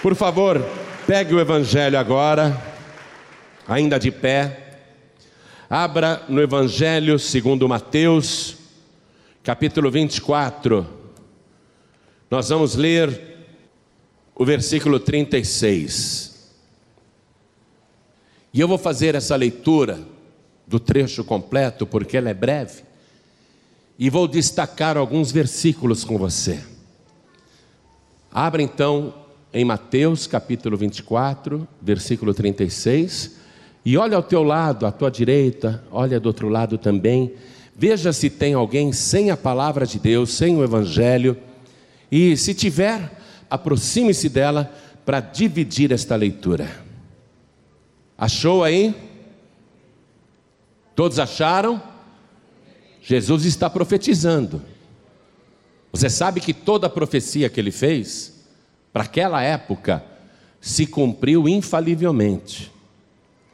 Por favor, pegue o Evangelho agora, ainda de pé. Abra no Evangelho segundo Mateus, capítulo 24. Nós vamos ler o versículo 36. E eu vou fazer essa leitura do trecho completo, porque ela é breve, e vou destacar alguns versículos com você. Abra então em Mateus capítulo 24, versículo 36, e olha ao teu lado, à tua direita, olha do outro lado também, veja se tem alguém sem a palavra de Deus, sem o Evangelho, e se tiver, aproxime-se dela para dividir esta leitura. Achou aí? Todos acharam? Jesus está profetizando. Você sabe que toda a profecia que ele fez, para aquela época, se cumpriu infalivelmente.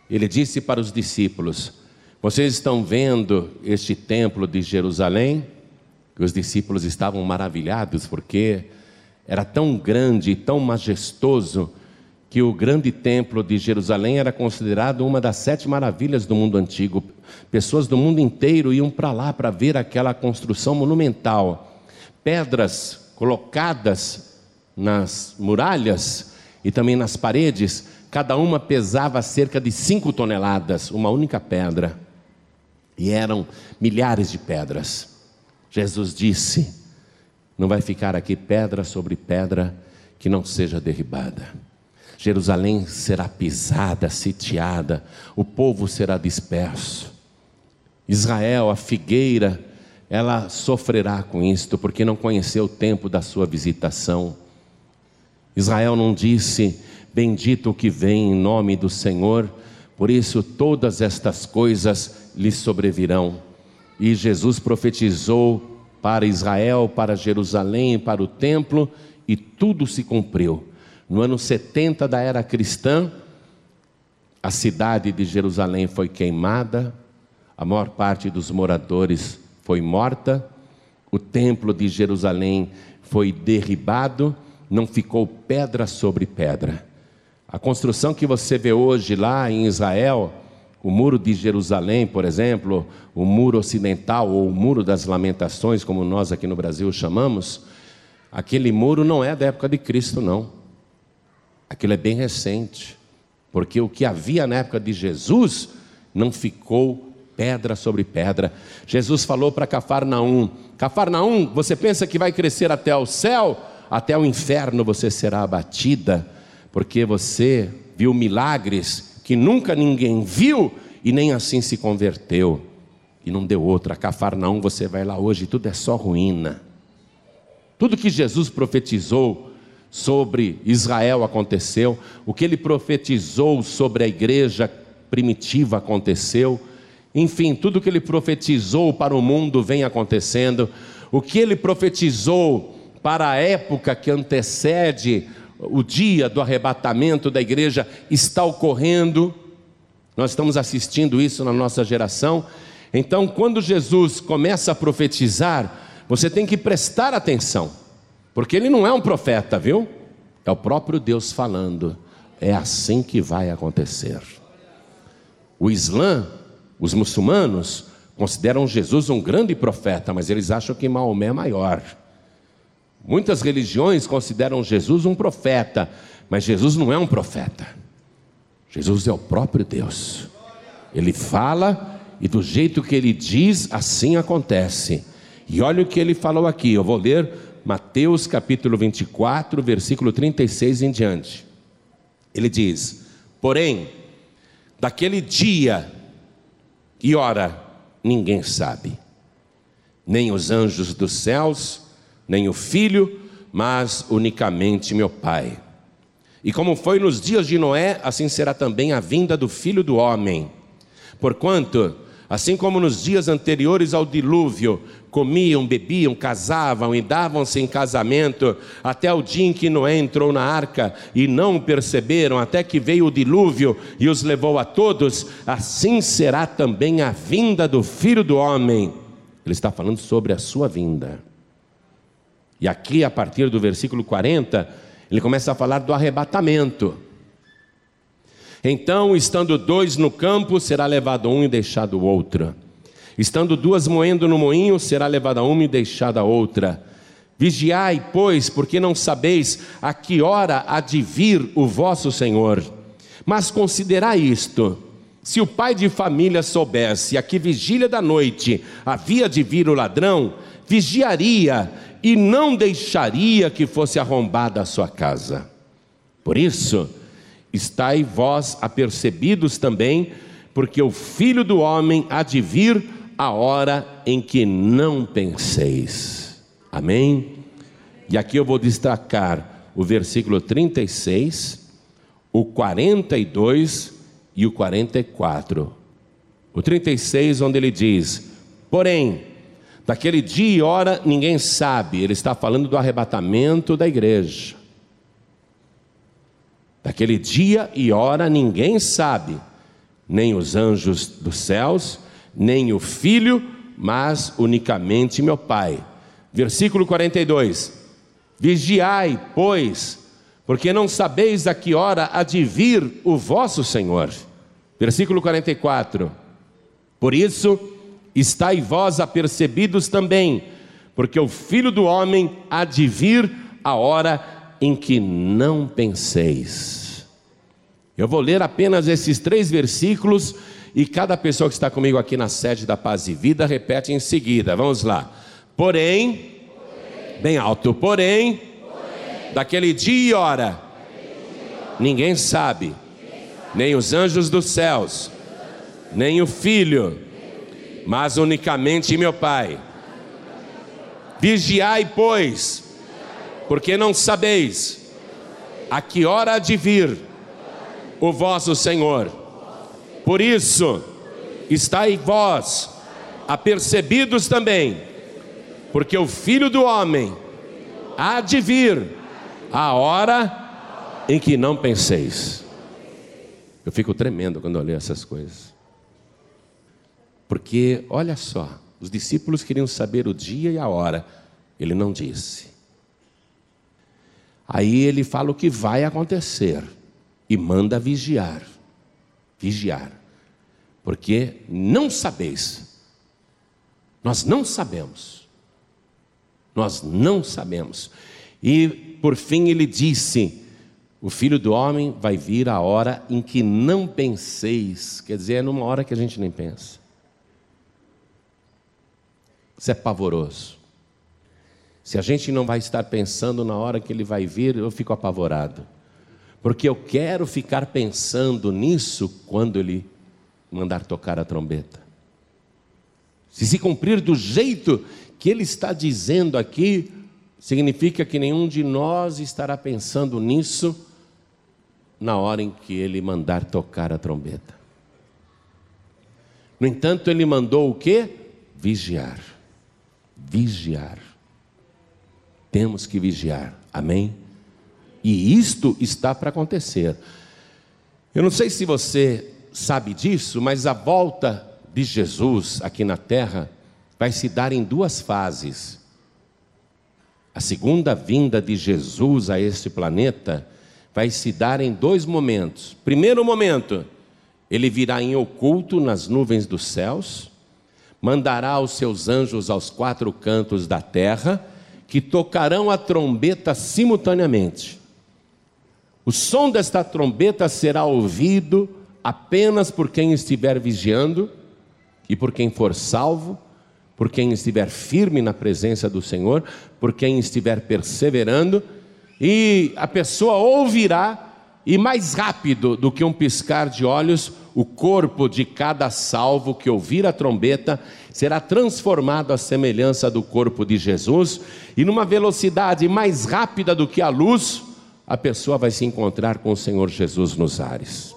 Ele disse para os discípulos: Vocês estão vendo este templo de Jerusalém? os discípulos estavam maravilhados porque era tão grande e tão majestoso que o grande templo de Jerusalém era considerado uma das sete maravilhas do mundo antigo. Pessoas do mundo inteiro iam para lá para ver aquela construção monumental. Pedras colocadas nas muralhas e também nas paredes, cada uma pesava cerca de cinco toneladas, uma única pedra. E eram milhares de pedras. Jesus disse: Não vai ficar aqui pedra sobre pedra que não seja derribada. Jerusalém será pisada, sitiada, o povo será disperso. Israel, a figueira, ela sofrerá com isto, porque não conheceu o tempo da sua visitação. Israel não disse: Bendito o que vem em nome do Senhor, por isso todas estas coisas lhe sobrevirão. E Jesus profetizou para Israel, para Jerusalém, para o templo, e tudo se cumpriu. No ano 70 da era cristã, a cidade de Jerusalém foi queimada, a maior parte dos moradores foi morta, o templo de Jerusalém foi derribado não ficou pedra sobre pedra. A construção que você vê hoje lá em Israel, o muro de Jerusalém, por exemplo, o muro ocidental ou o muro das lamentações, como nós aqui no Brasil chamamos, aquele muro não é da época de Cristo, não. Aquilo é bem recente, porque o que havia na época de Jesus não ficou pedra sobre pedra. Jesus falou para Cafarnaum: Cafarnaum, você pensa que vai crescer até o céu? Até o inferno você será abatida, porque você viu milagres que nunca ninguém viu e nem assim se converteu. E não deu outra. Cafarnaum, você vai lá hoje, tudo é só ruína. Tudo que Jesus profetizou sobre Israel aconteceu, o que ele profetizou sobre a igreja primitiva aconteceu. Enfim, tudo que ele profetizou para o mundo vem acontecendo. O que ele profetizou para a época que antecede o dia do arrebatamento da igreja está ocorrendo. Nós estamos assistindo isso na nossa geração. Então, quando Jesus começa a profetizar, você tem que prestar atenção, porque ele não é um profeta, viu? É o próprio Deus falando. É assim que vai acontecer. O Islã, os muçulmanos, consideram Jesus um grande profeta, mas eles acham que Maomé é maior. Muitas religiões consideram Jesus um profeta, mas Jesus não é um profeta. Jesus é o próprio Deus. Ele fala e do jeito que ele diz, assim acontece. E olha o que ele falou aqui, eu vou ler Mateus capítulo 24, versículo 36 em diante. Ele diz: Porém, daquele dia e hora ninguém sabe, nem os anjos dos céus, nem o filho, mas unicamente meu Pai. E como foi nos dias de Noé, assim será também a vinda do filho do homem. Porquanto, assim como nos dias anteriores ao dilúvio, comiam, bebiam, casavam e davam-se em casamento, até o dia em que Noé entrou na arca e não perceberam, até que veio o dilúvio e os levou a todos, assim será também a vinda do filho do homem. Ele está falando sobre a sua vinda. E aqui, a partir do versículo 40, Ele começa a falar do arrebatamento. Então, estando dois no campo, será levado um e deixado o outro. Estando duas moendo no moinho, será levada uma e deixada a outra. Vigiai, pois, porque não sabeis a que hora há de vir o vosso Senhor. Mas considerai isto: se o pai de família soubesse a que vigília da noite havia de vir o ladrão, vigiaria e não deixaria que fosse arrombada a sua casa. Por isso, estai vós apercebidos também, porque o filho do homem há de vir a hora em que não penseis. Amém? E aqui eu vou destacar o versículo 36, o 42 e o 44. O 36, onde ele diz: Porém, daquele dia e hora ninguém sabe, ele está falando do arrebatamento da igreja. Daquele dia e hora ninguém sabe, nem os anjos dos céus, nem o filho, mas unicamente meu Pai. Versículo 42: Vigiai, pois, porque não sabeis a que hora há de vir o vosso Senhor. Versículo 44. Por isso, estai vós apercebidos também, porque o filho do homem há de vir a hora em que não penseis. Eu vou ler apenas esses três versículos e cada pessoa que está comigo aqui na sede da Paz e Vida repete em seguida. Vamos lá. Porém, porém bem alto, porém, porém daquele dia e hora, ninguém sabe nem os anjos dos céus, nem o filho, mas unicamente meu Pai. Vigiai, pois, porque não sabeis a que hora há de vir o vosso Senhor. Por isso, estai vós apercebidos também, porque o Filho do Homem há de vir a hora em que não penseis. Eu fico tremendo quando eu leio essas coisas. Porque, olha só, os discípulos queriam saber o dia e a hora, ele não disse. Aí ele fala o que vai acontecer e manda vigiar. Vigiar. Porque não sabeis. Nós não sabemos. Nós não sabemos. E por fim ele disse: o filho do homem vai vir a hora em que não penseis, quer dizer, é numa hora que a gente nem pensa. Isso é pavoroso. Se a gente não vai estar pensando na hora que ele vai vir, eu fico apavorado. Porque eu quero ficar pensando nisso quando ele mandar tocar a trombeta. Se se cumprir do jeito que ele está dizendo aqui, significa que nenhum de nós estará pensando nisso na hora em que ele mandar tocar a trombeta. No entanto, ele mandou o que? Vigiar. Vigiar. Temos que vigiar. Amém? E isto está para acontecer. Eu não sei se você sabe disso, mas a volta de Jesus aqui na terra vai se dar em duas fases. A segunda vinda de Jesus a este planeta vai se dar em dois momentos. Primeiro momento, ele virá em oculto nas nuvens dos céus, mandará os seus anjos aos quatro cantos da terra, que tocarão a trombeta simultaneamente. O som desta trombeta será ouvido apenas por quem estiver vigiando e por quem for salvo, por quem estiver firme na presença do Senhor, por quem estiver perseverando e a pessoa ouvirá, e mais rápido do que um piscar de olhos, o corpo de cada salvo que ouvir a trombeta será transformado à semelhança do corpo de Jesus, e numa velocidade mais rápida do que a luz, a pessoa vai se encontrar com o Senhor Jesus nos ares.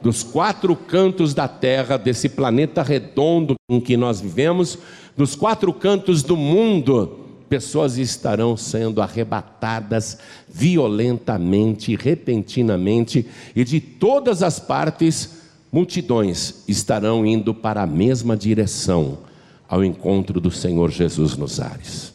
Dos quatro cantos da terra, desse planeta redondo em que nós vivemos, dos quatro cantos do mundo, pessoas estarão sendo arrebatadas violentamente, repentinamente, e de todas as partes, multidões estarão indo para a mesma direção, ao encontro do Senhor Jesus nos ares.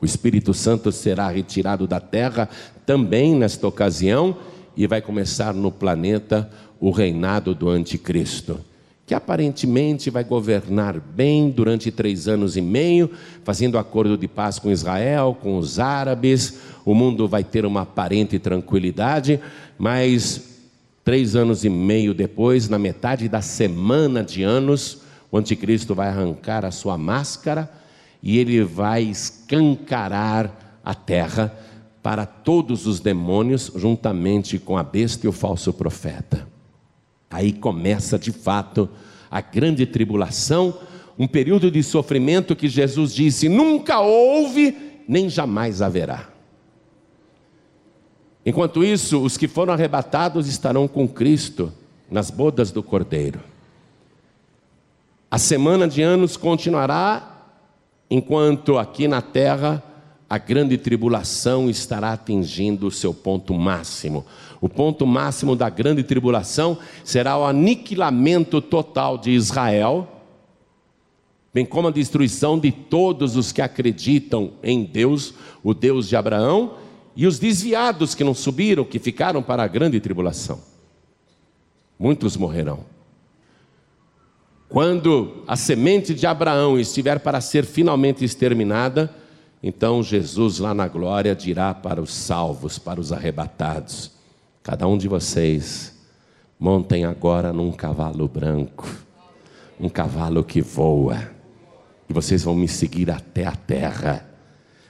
O Espírito Santo será retirado da terra também nesta ocasião e vai começar no planeta o reinado do Anticristo, que aparentemente vai governar bem durante três anos e meio, fazendo acordo de paz com Israel, com os árabes. O mundo vai ter uma aparente tranquilidade, mas três anos e meio depois, na metade da semana de anos, o Anticristo vai arrancar a sua máscara e ele vai escancarar a terra para todos os demônios, juntamente com a besta e o falso profeta. Aí começa de fato a grande tribulação, um período de sofrimento que Jesus disse: nunca houve, nem jamais haverá. Enquanto isso, os que foram arrebatados estarão com Cristo nas bodas do Cordeiro. A semana de anos continuará, enquanto aqui na terra a grande tribulação estará atingindo o seu ponto máximo. O ponto máximo da grande tribulação será o aniquilamento total de Israel, bem como a destruição de todos os que acreditam em Deus, o Deus de Abraão, e os desviados que não subiram, que ficaram para a grande tribulação. Muitos morrerão. Quando a semente de Abraão estiver para ser finalmente exterminada, então Jesus lá na glória dirá para os salvos, para os arrebatados: Cada um de vocês montem agora num cavalo branco, um cavalo que voa, e vocês vão me seguir até a terra,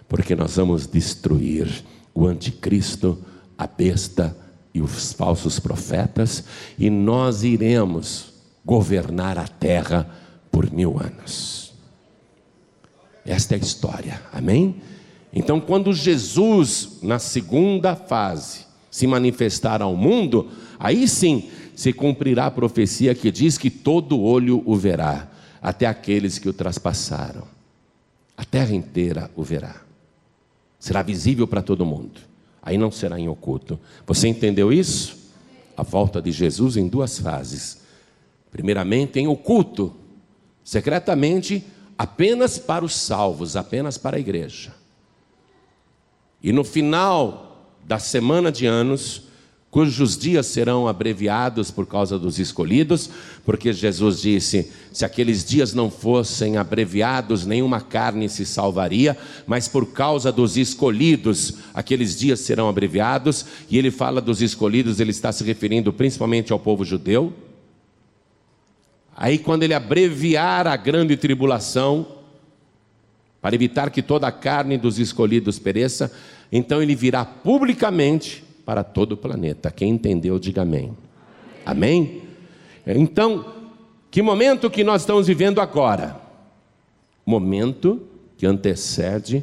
porque nós vamos destruir o anticristo, a besta e os falsos profetas, e nós iremos governar a terra por mil anos. Esta é a história, amém? Então, quando Jesus, na segunda fase, se manifestar ao mundo, aí sim se cumprirá a profecia que diz que todo olho o verá, até aqueles que o traspassaram. A terra inteira o verá. Será visível para todo mundo. Aí não será em oculto. Você entendeu isso? A volta de Jesus em duas fases. Primeiramente em oculto, secretamente apenas para os salvos, apenas para a igreja. E no final da semana de anos, cujos dias serão abreviados por causa dos escolhidos, porque Jesus disse: se aqueles dias não fossem abreviados, nenhuma carne se salvaria, mas por causa dos escolhidos, aqueles dias serão abreviados, e ele fala dos escolhidos, ele está se referindo principalmente ao povo judeu. Aí, quando ele abreviar a grande tribulação, para evitar que toda a carne dos escolhidos pereça, então ele virá publicamente para todo o planeta. Quem entendeu, diga amém. Amém? Então, que momento que nós estamos vivendo agora? Momento que antecede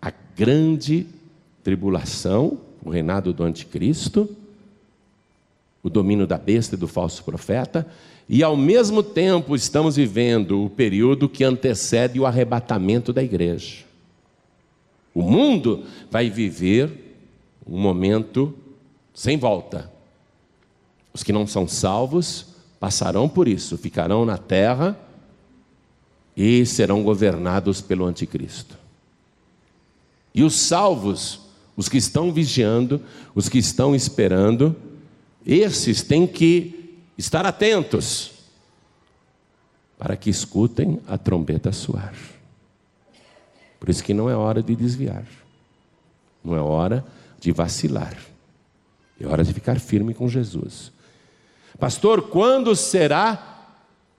a grande tribulação, o reinado do anticristo, o domínio da besta e do falso profeta, e ao mesmo tempo estamos vivendo o período que antecede o arrebatamento da igreja. O mundo vai viver um momento sem volta. Os que não são salvos passarão por isso, ficarão na terra e serão governados pelo anticristo. E os salvos, os que estão vigiando, os que estão esperando, esses têm que estar atentos, para que escutem a trombeta soar. Por isso que não é hora de desviar, não é hora de vacilar, é hora de ficar firme com Jesus. Pastor, quando será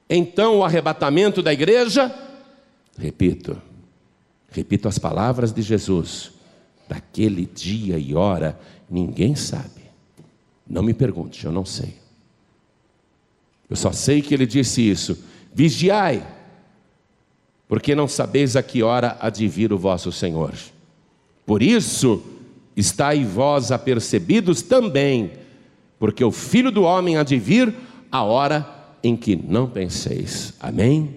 então o arrebatamento da igreja? Repito, repito as palavras de Jesus: daquele dia e hora ninguém sabe. Não me pergunte, eu não sei. Eu só sei que ele disse isso: vigiai, porque não sabeis a que hora há de vir o vosso Senhor. Por isso, estáis vós apercebidos também, porque o Filho do Homem há de vir a hora em que não penseis. Amém?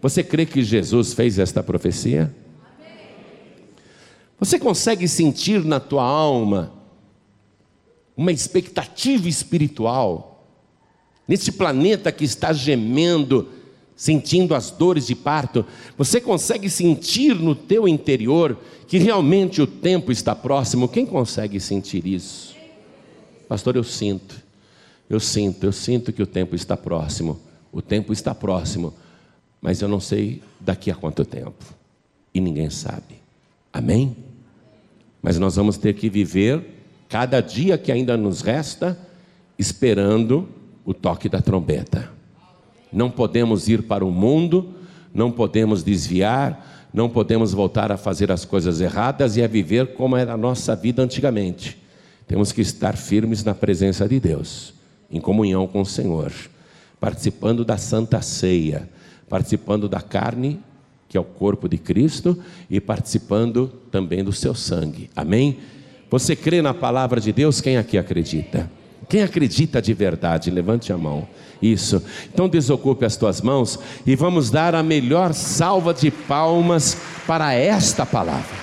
Você crê que Jesus fez esta profecia? Você consegue sentir na tua alma uma expectativa espiritual? nesse planeta que está gemendo sentindo as dores de parto, você consegue sentir no teu interior que realmente o tempo está próximo? Quem consegue sentir isso? Pastor, eu sinto. Eu sinto, eu sinto que o tempo está próximo. O tempo está próximo, mas eu não sei daqui a quanto tempo. E ninguém sabe. Amém? Mas nós vamos ter que viver cada dia que ainda nos resta esperando o toque da trombeta. Não podemos ir para o mundo, não podemos desviar, não podemos voltar a fazer as coisas erradas e a viver como era a nossa vida antigamente. Temos que estar firmes na presença de Deus, em comunhão com o Senhor, participando da santa ceia, participando da carne, que é o corpo de Cristo, e participando também do seu sangue. Amém? Você crê na palavra de Deus? Quem aqui acredita? Quem acredita de verdade, levante a mão. Isso. Então desocupe as tuas mãos e vamos dar a melhor salva de palmas para esta palavra.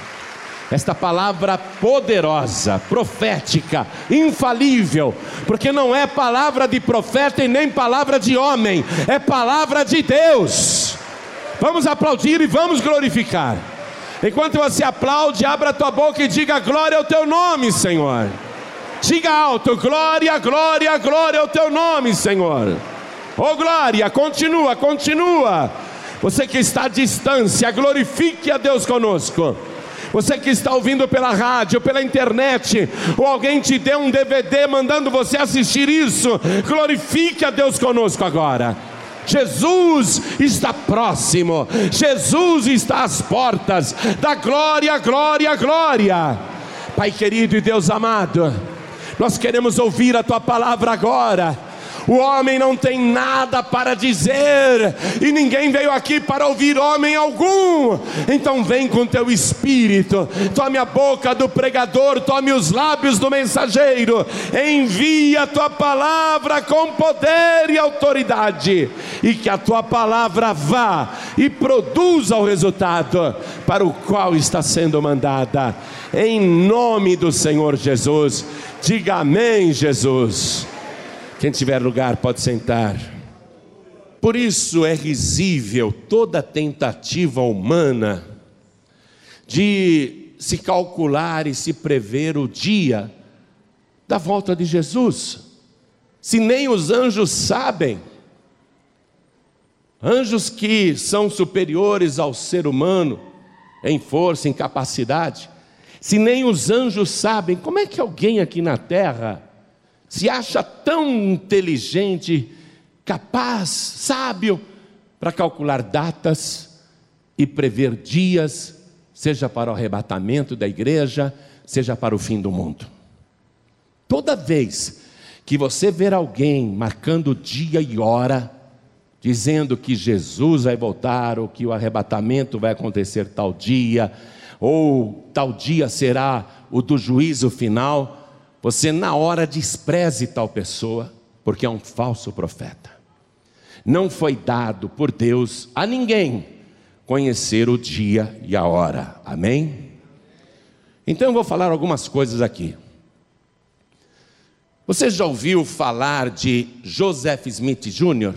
Esta palavra poderosa, profética, infalível, porque não é palavra de profeta e nem palavra de homem, é palavra de Deus. Vamos aplaudir e vamos glorificar. Enquanto você aplaude, abra tua boca e diga glória ao teu nome, Senhor. Diga alto: glória, glória, glória ao teu nome, Senhor. Oh glória, continua, continua. Você que está à distância, glorifique a Deus conosco. Você que está ouvindo pela rádio, pela internet, ou alguém te deu um DVD mandando você assistir isso, glorifique a Deus conosco agora. Jesus está próximo, Jesus está às portas da glória, glória, glória. Pai querido e Deus amado, nós queremos ouvir a tua palavra agora. O homem não tem nada para dizer, e ninguém veio aqui para ouvir homem algum. Então vem com teu espírito, tome a boca do pregador, tome os lábios do mensageiro, envia a tua palavra com poder e autoridade, e que a tua palavra vá e produza o resultado para o qual está sendo mandada. Em nome do Senhor Jesus. Diga amém, Jesus. Quem tiver lugar pode sentar. Por isso é risível toda tentativa humana de se calcular e se prever o dia da volta de Jesus. Se nem os anjos sabem, anjos que são superiores ao ser humano em força, em capacidade, se nem os anjos sabem, como é que alguém aqui na terra se acha tão inteligente, capaz, sábio, para calcular datas e prever dias, seja para o arrebatamento da igreja, seja para o fim do mundo? Toda vez que você ver alguém marcando dia e hora, dizendo que Jesus vai voltar, ou que o arrebatamento vai acontecer tal dia, ou tal dia será o do juízo final, você na hora despreze tal pessoa, porque é um falso profeta. Não foi dado por Deus a ninguém conhecer o dia e a hora. Amém? Então eu vou falar algumas coisas aqui. Você já ouviu falar de Joseph Smith Jr.?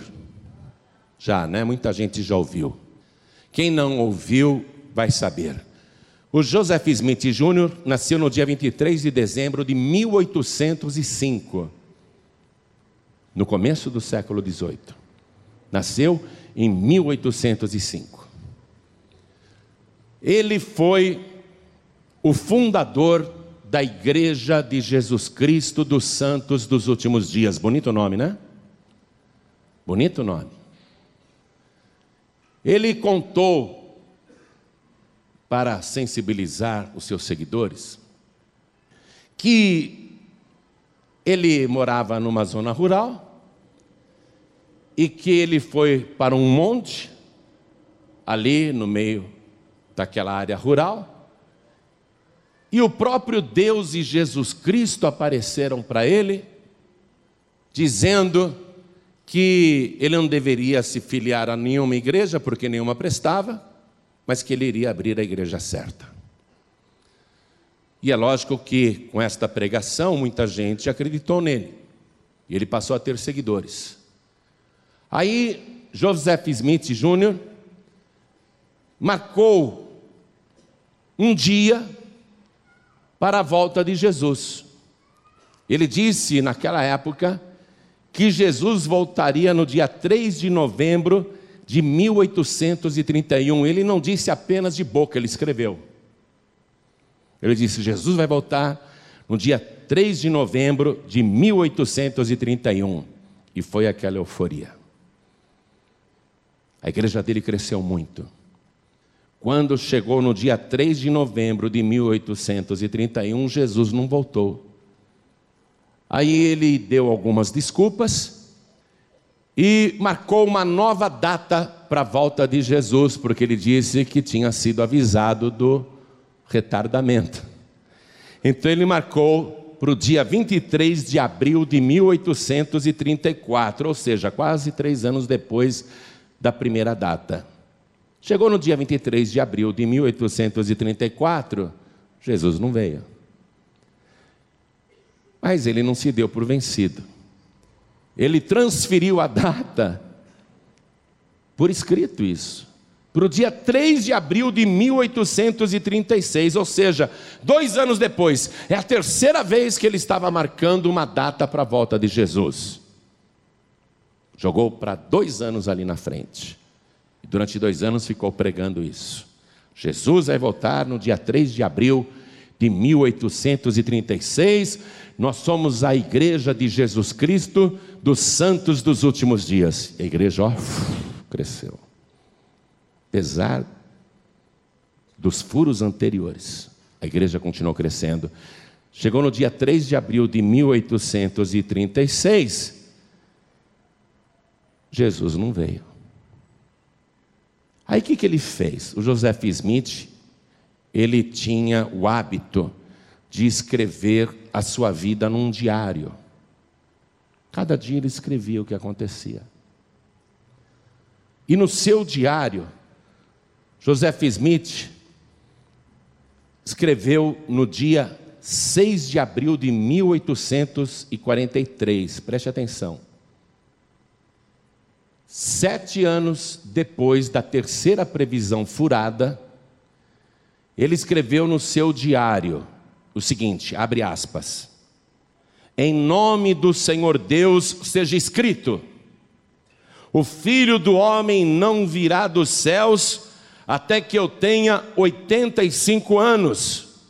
Já, né? Muita gente já ouviu. Quem não ouviu vai saber. O Joseph Smith Jr. nasceu no dia 23 de dezembro de 1805, no começo do século 18. Nasceu em 1805. Ele foi o fundador da Igreja de Jesus Cristo dos Santos dos Últimos Dias. Bonito nome, né? Bonito nome. Ele contou para sensibilizar os seus seguidores, que ele morava numa zona rural e que ele foi para um monte, ali no meio daquela área rural, e o próprio Deus e Jesus Cristo apareceram para ele, dizendo que ele não deveria se filiar a nenhuma igreja, porque nenhuma prestava, mas que ele iria abrir a igreja certa. E é lógico que com esta pregação muita gente acreditou nele. E ele passou a ter seguidores. Aí Joseph Smith Jr., marcou um dia para a volta de Jesus. Ele disse naquela época que Jesus voltaria no dia 3 de novembro de 1831. Ele não disse apenas de boca, ele escreveu. Ele disse: Jesus vai voltar no dia 3 de novembro de 1831. E foi aquela euforia. A igreja dele cresceu muito. Quando chegou no dia 3 de novembro de 1831, Jesus não voltou. Aí ele deu algumas desculpas e marcou uma nova data para a volta de Jesus, porque ele disse que tinha sido avisado do retardamento. Então ele marcou para o dia 23 de abril de 1834, ou seja, quase três anos depois da primeira data. Chegou no dia 23 de abril de 1834, Jesus não veio. Mas ele não se deu por vencido. Ele transferiu a data, por escrito isso, para o dia 3 de abril de 1836, ou seja, dois anos depois. É a terceira vez que ele estava marcando uma data para a volta de Jesus. Jogou para dois anos ali na frente. E durante dois anos ficou pregando isso. Jesus vai voltar no dia 3 de abril de 1836. Nós somos a igreja de Jesus Cristo dos santos dos últimos dias. A igreja, ó, cresceu apesar dos furos anteriores, a igreja continuou crescendo. Chegou no dia 3 de abril de 1836, Jesus não veio. Aí o que, que ele fez? O Joseph Smith, ele tinha o hábito de escrever a sua vida num diário. Cada dia ele escrevia o que acontecia. E no seu diário, Joseph Smith escreveu no dia 6 de abril de 1843, preste atenção. Sete anos depois da terceira previsão furada, ele escreveu no seu diário o seguinte: abre aspas. Em nome do Senhor Deus seja escrito: o filho do homem não virá dos céus até que eu tenha 85 anos,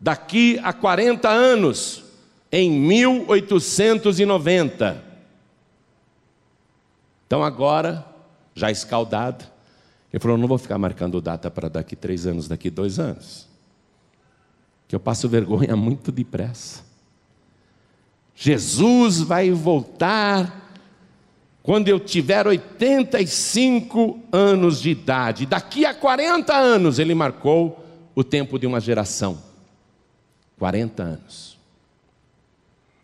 daqui a 40 anos, em 1890. Então agora, já escaldado, ele falou: não vou ficar marcando data para daqui três anos, daqui dois anos, que eu passo vergonha muito depressa. Jesus vai voltar quando eu tiver 85 anos de idade. Daqui a 40 anos, ele marcou o tempo de uma geração. 40 anos.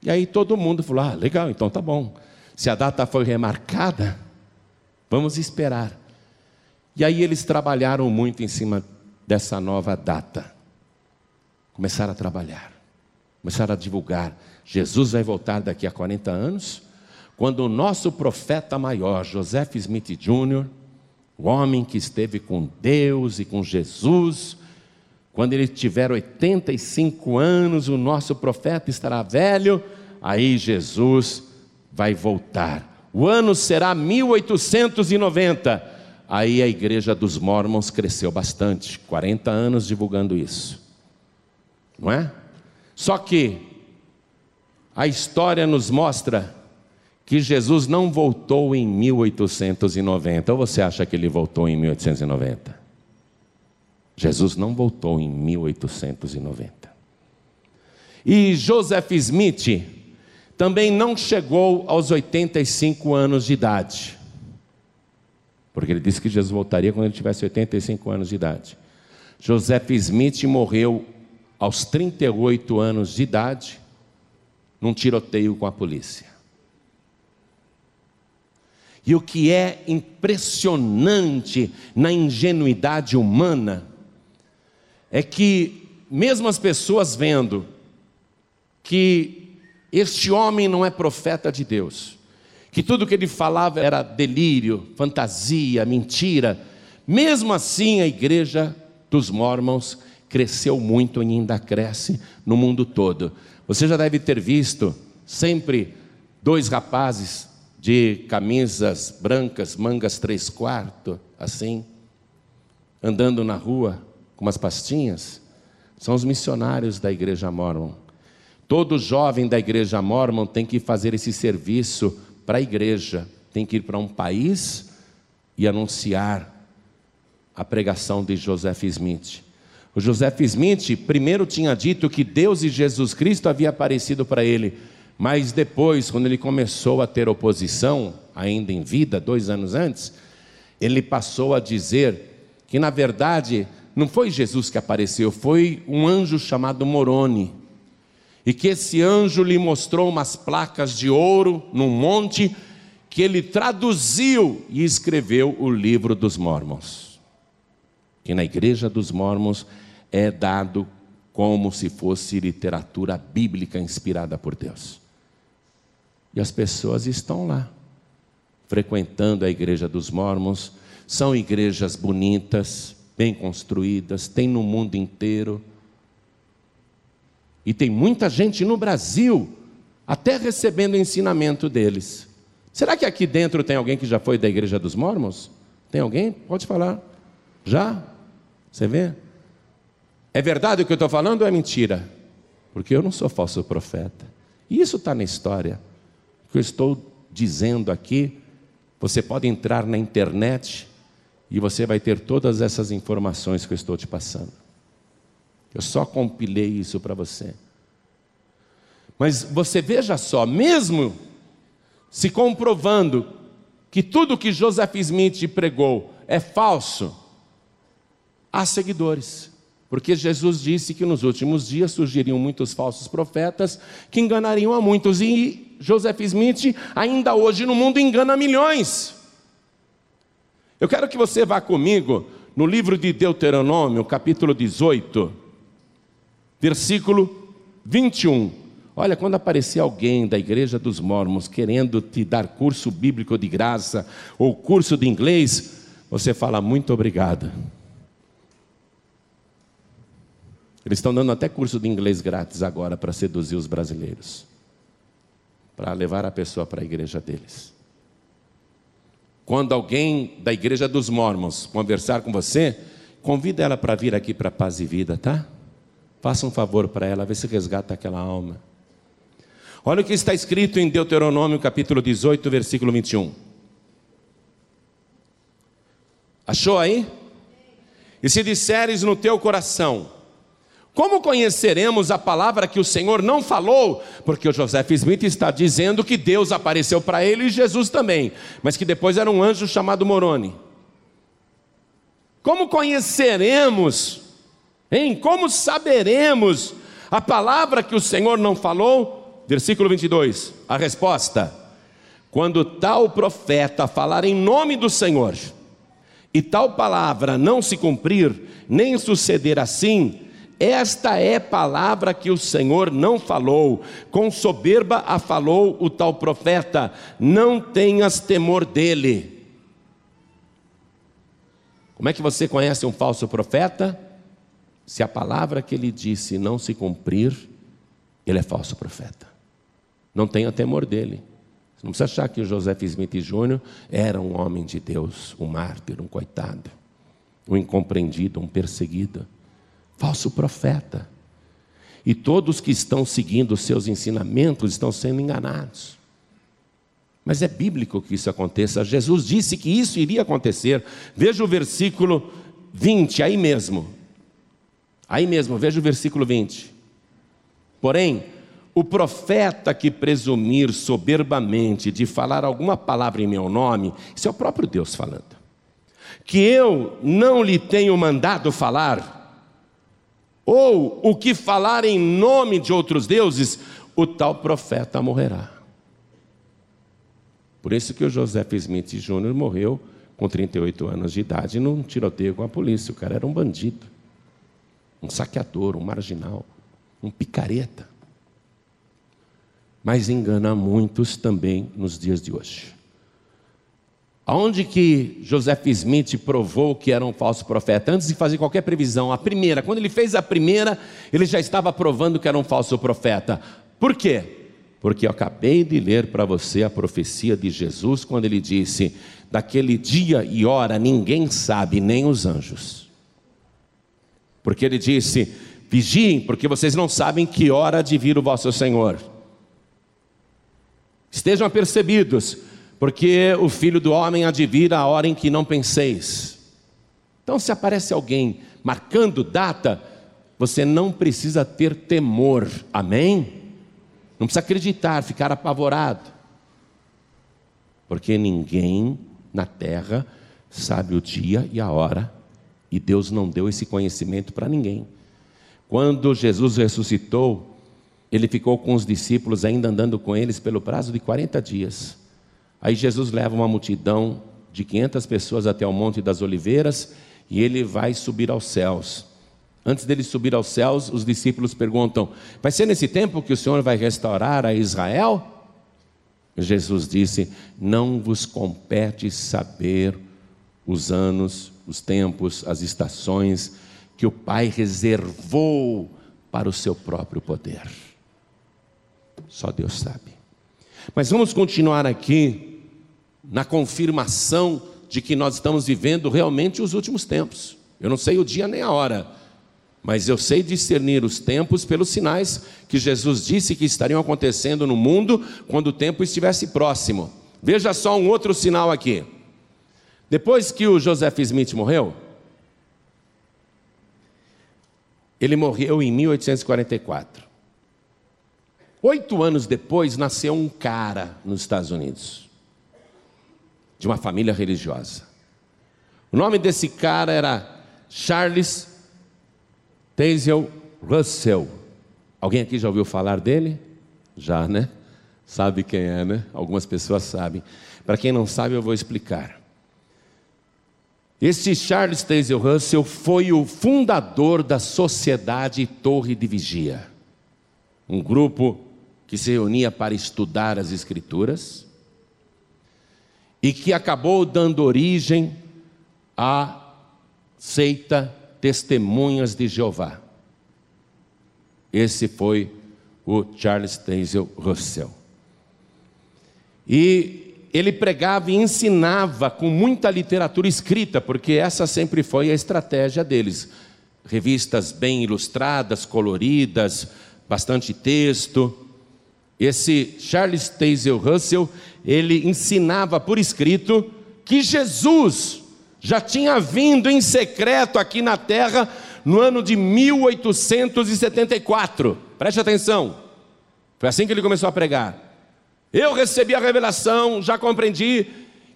E aí todo mundo falou: ah, legal, então tá bom. Se a data foi remarcada, vamos esperar. E aí eles trabalharam muito em cima dessa nova data. Começaram a trabalhar, começaram a divulgar. Jesus vai voltar daqui a 40 anos quando o nosso profeta maior, Joseph Smith Jr., o homem que esteve com Deus e com Jesus, quando ele tiver 85 anos, o nosso profeta estará velho, aí Jesus vai voltar. O ano será 1890. Aí a igreja dos Mormons cresceu bastante, 40 anos divulgando isso. Não é? Só que a história nos mostra que Jesus não voltou em 1890. Ou você acha que ele voltou em 1890? Jesus não voltou em 1890. E Joseph Smith também não chegou aos 85 anos de idade. Porque ele disse que Jesus voltaria quando ele tivesse 85 anos de idade. Joseph Smith morreu aos 38 anos de idade num tiroteio com a polícia. E o que é impressionante na ingenuidade humana é que, mesmo as pessoas vendo que este homem não é profeta de Deus, que tudo que ele falava era delírio, fantasia, mentira. Mesmo assim, a igreja dos Mormons cresceu muito e ainda cresce no mundo todo. Você já deve ter visto sempre dois rapazes de camisas brancas, mangas três quartos, assim, andando na rua com umas pastinhas. São os missionários da igreja mormon. Todo jovem da igreja mormon tem que fazer esse serviço para a igreja, tem que ir para um país e anunciar a pregação de Joseph Smith. O Joseph Smith primeiro tinha dito que Deus e Jesus Cristo havia aparecido para ele, mas depois, quando ele começou a ter oposição, ainda em vida, dois anos antes, ele passou a dizer que na verdade não foi Jesus que apareceu, foi um anjo chamado Moroni. E que esse anjo lhe mostrou umas placas de ouro num monte que ele traduziu e escreveu o livro dos Mormons. Que na igreja dos Mormons é dado como se fosse literatura bíblica inspirada por Deus. E as pessoas estão lá, frequentando a igreja dos Mormons, são igrejas bonitas, bem construídas, tem no mundo inteiro. E tem muita gente no Brasil até recebendo o ensinamento deles. Será que aqui dentro tem alguém que já foi da igreja dos Mormons? Tem alguém? Pode falar. Já? Você vê? É verdade o que eu estou falando ou é mentira? Porque eu não sou falso profeta. E isso está na história. O que eu estou dizendo aqui, você pode entrar na internet e você vai ter todas essas informações que eu estou te passando. Eu só compilei isso para você. Mas você veja só, mesmo se comprovando que tudo que Joseph Smith pregou é falso, há seguidores. Porque Jesus disse que nos últimos dias surgiriam muitos falsos profetas que enganariam a muitos. E Joseph Smith, ainda hoje no mundo, engana milhões. Eu quero que você vá comigo no livro de Deuteronômio, capítulo 18, versículo 21. Olha, quando aparecer alguém da igreja dos mormons querendo te dar curso bíblico de graça ou curso de inglês, você fala muito obrigado. Eles estão dando até curso de inglês grátis agora para seduzir os brasileiros, para levar a pessoa para a igreja deles. Quando alguém da igreja dos Mormons conversar com você, convida ela para vir aqui para Paz e Vida, tá? Faça um favor para ela, vê se resgata aquela alma. Olha o que está escrito em Deuteronômio capítulo 18, versículo 21. Achou aí? E se disseres no teu coração, como conheceremos a palavra que o Senhor não falou? Porque o Joseph Smith está dizendo que Deus apareceu para ele e Jesus também, mas que depois era um anjo chamado Moroni. Como conheceremos, hein? Como saberemos a palavra que o Senhor não falou? Versículo 22, a resposta: quando tal profeta falar em nome do Senhor, e tal palavra não se cumprir, nem suceder assim, esta é palavra que o Senhor não falou, com soberba a falou o tal profeta, não tenhas temor dele. Como é que você conhece um falso profeta? Se a palavra que ele disse não se cumprir, ele é falso profeta. Não tenha temor dele. Você não precisa achar que o Joseph Smith Jr. era um homem de Deus, um mártir, um coitado, um incompreendido, um perseguido falso profeta. E todos que estão seguindo os seus ensinamentos estão sendo enganados. Mas é bíblico que isso aconteça. Jesus disse que isso iria acontecer. Veja o versículo 20, aí mesmo. Aí mesmo, veja o versículo 20. Porém, o profeta que presumir soberbamente de falar alguma palavra em meu nome, isso é o próprio Deus falando, que eu não lhe tenho mandado falar, ou o que falar em nome de outros deuses, o tal profeta morrerá. Por isso que o Joseph Smith Jr. morreu com 38 anos de idade num tiroteio com a polícia. O cara era um bandido, um saqueador, um marginal, um picareta. mas engana muitos também nos dias de hoje. Aonde que Joseph Smith provou que era um falso profeta? Antes de fazer qualquer previsão, a primeira, quando ele fez a primeira, ele já estava provando que era um falso profeta. Por quê? Porque eu acabei de ler para você a profecia de Jesus quando ele disse: Daquele dia e hora ninguém sabe, nem os anjos. Porque ele disse: Vigiem, porque vocês não sabem que hora de vir o vosso Senhor. Estejam apercebidos porque o filho do homem vir a hora em que não penseis. Então, se aparece alguém marcando data, você não precisa ter temor, amém? Não precisa acreditar, ficar apavorado, porque ninguém na terra sabe o dia e a hora, e Deus não deu esse conhecimento para ninguém. Quando Jesus ressuscitou, ele ficou com os discípulos ainda andando com eles pelo prazo de 40 dias. Aí Jesus leva uma multidão de 500 pessoas até o Monte das Oliveiras e ele vai subir aos céus. Antes dele subir aos céus, os discípulos perguntam: Vai ser nesse tempo que o Senhor vai restaurar a Israel? Jesus disse: Não vos compete saber os anos, os tempos, as estações que o Pai reservou para o seu próprio poder. Só Deus sabe. Mas vamos continuar aqui na confirmação de que nós estamos vivendo realmente os últimos tempos. Eu não sei o dia nem a hora, mas eu sei discernir os tempos pelos sinais que Jesus disse que estariam acontecendo no mundo quando o tempo estivesse próximo. Veja só um outro sinal aqui. Depois que o Joseph Smith morreu, ele morreu em 1844. Oito anos depois, nasceu um cara nos Estados Unidos, de uma família religiosa. O nome desse cara era Charles Tazel Russell. Alguém aqui já ouviu falar dele? Já, né? Sabe quem é, né? Algumas pessoas sabem. Para quem não sabe, eu vou explicar. Esse Charles Tazel Russell foi o fundador da Sociedade Torre de Vigia, um grupo que se reunia para estudar as Escrituras e que acabou dando origem à seita Testemunhas de Jeová. Esse foi o Charles Tazel Russell. E ele pregava e ensinava com muita literatura escrita, porque essa sempre foi a estratégia deles. Revistas bem ilustradas, coloridas, bastante texto. Esse Charles Tazel Russell, ele ensinava por escrito que Jesus já tinha vindo em secreto aqui na terra no ano de 1874. Preste atenção. Foi assim que ele começou a pregar. Eu recebi a revelação, já compreendi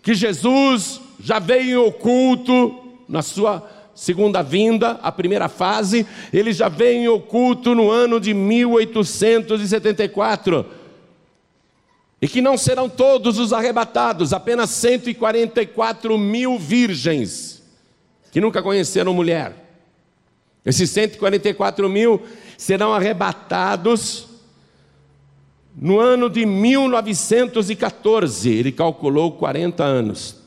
que Jesus já veio em oculto na sua segunda vinda, a primeira fase, ele já veio em oculto no ano de 1874. E que não serão todos os arrebatados, apenas 144 mil virgens que nunca conheceram mulher. Esses 144 mil serão arrebatados no ano de 1914. Ele calculou 40 anos.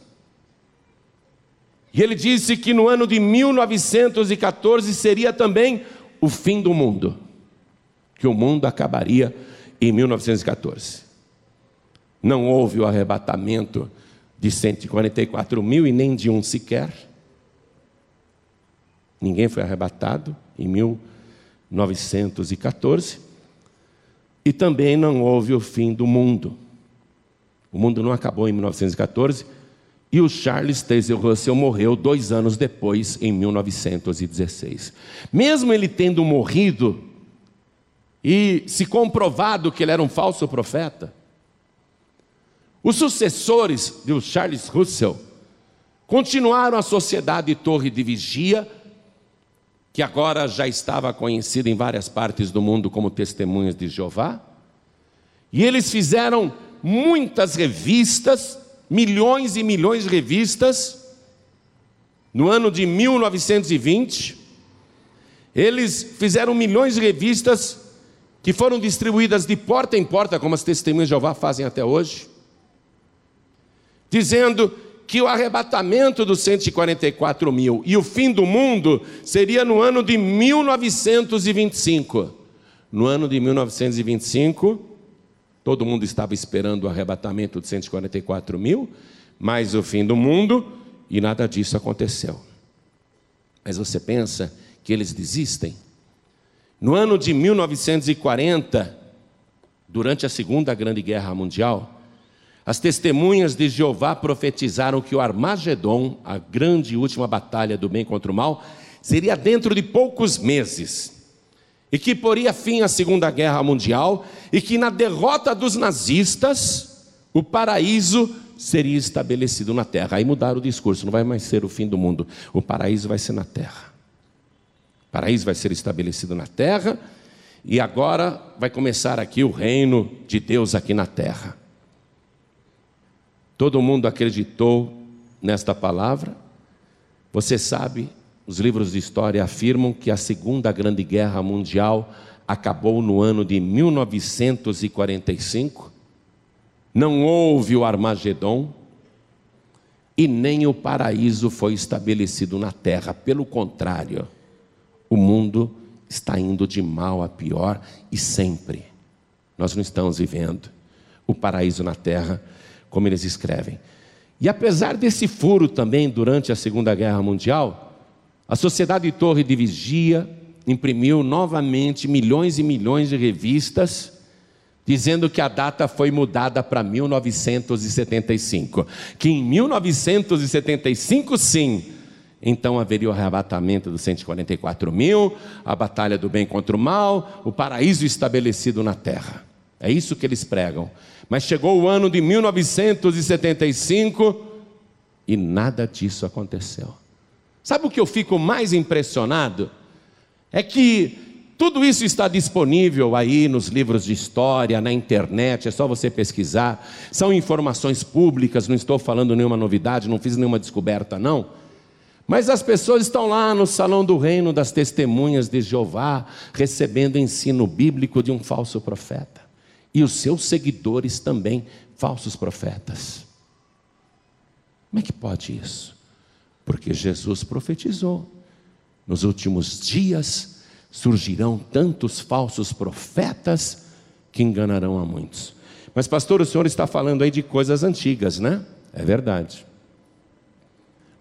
E ele disse que no ano de 1914 seria também o fim do mundo, que o mundo acabaria em 1914. Não houve o arrebatamento de 144 mil e nem de um sequer. Ninguém foi arrebatado em 1914. E também não houve o fim do mundo. O mundo não acabou em 1914 e o Charles Taze Russell morreu dois anos depois, em 1916. Mesmo ele tendo morrido e se comprovado que ele era um falso profeta, os sucessores de Charles Russell continuaram a sociedade Torre de Vigia, que agora já estava conhecida em várias partes do mundo como Testemunhas de Jeová, e eles fizeram muitas revistas milhões e milhões de revistas. No ano de 1920, eles fizeram milhões de revistas que foram distribuídas de porta em porta, como as testemunhas de Jeová fazem até hoje, dizendo que o arrebatamento dos 144 mil e o fim do mundo seria no ano de 1925. No ano de 1925, todo mundo estava esperando o arrebatamento de 144 mil, mas o fim do mundo, e nada disso aconteceu. Mas você pensa que eles desistem? No ano de 1940, durante a Segunda Grande Guerra Mundial, as testemunhas de Jeová profetizaram que o Armagedon, a grande e última batalha do bem contra o mal, seria dentro de poucos meses. E que poria fim à Segunda Guerra Mundial, e que na derrota dos nazistas, o paraíso seria estabelecido na terra. Aí mudaram o discurso, não vai mais ser o fim do mundo, o paraíso vai ser na terra paraíso vai ser estabelecido na terra, e agora vai começar aqui o reino de Deus aqui na terra. Todo mundo acreditou nesta palavra. Você sabe, os livros de história afirmam que a Segunda Grande Guerra Mundial acabou no ano de 1945. Não houve o Armagedon e nem o paraíso foi estabelecido na terra, pelo contrário o mundo está indo de mal a pior e sempre. Nós não estamos vivendo o paraíso na terra, como eles escrevem. E apesar desse furo também durante a Segunda Guerra Mundial, a Sociedade de Torre de Vigia imprimiu novamente milhões e milhões de revistas, dizendo que a data foi mudada para 1975. Que em 1975, sim, então haveria o arrebatamento dos 144 mil, a batalha do bem contra o mal, o paraíso estabelecido na terra. É isso que eles pregam. Mas chegou o ano de 1975 e nada disso aconteceu. Sabe o que eu fico mais impressionado? É que tudo isso está disponível aí nos livros de história, na internet, é só você pesquisar. São informações públicas, não estou falando nenhuma novidade, não fiz nenhuma descoberta, não. Mas as pessoas estão lá no salão do reino das testemunhas de Jeová, recebendo ensino bíblico de um falso profeta. E os seus seguidores também, falsos profetas. Como é que pode isso? Porque Jesus profetizou: nos últimos dias surgirão tantos falsos profetas que enganarão a muitos. Mas, pastor, o senhor está falando aí de coisas antigas, né? É verdade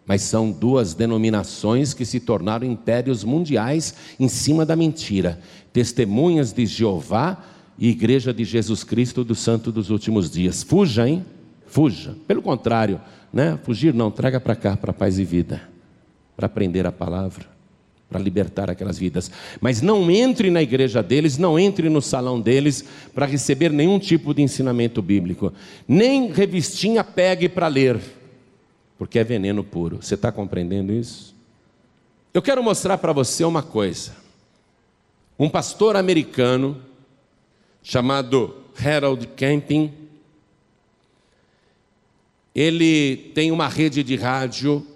mas são duas denominações que se tornaram impérios mundiais em cima da mentira: Testemunhas de Jeová e Igreja de Jesus Cristo do Santo dos Últimos Dias. Fuja, hein? Fuja. Pelo contrário, né? Fugir não, traga para cá, para paz e vida, para aprender a palavra, para libertar aquelas vidas. Mas não entre na igreja deles, não entre no salão deles para receber nenhum tipo de ensinamento bíblico, nem revistinha pegue para ler porque é veneno puro. Você está compreendendo isso? Eu quero mostrar para você uma coisa. Um pastor americano chamado Harold Camping, ele tem uma rede de rádio.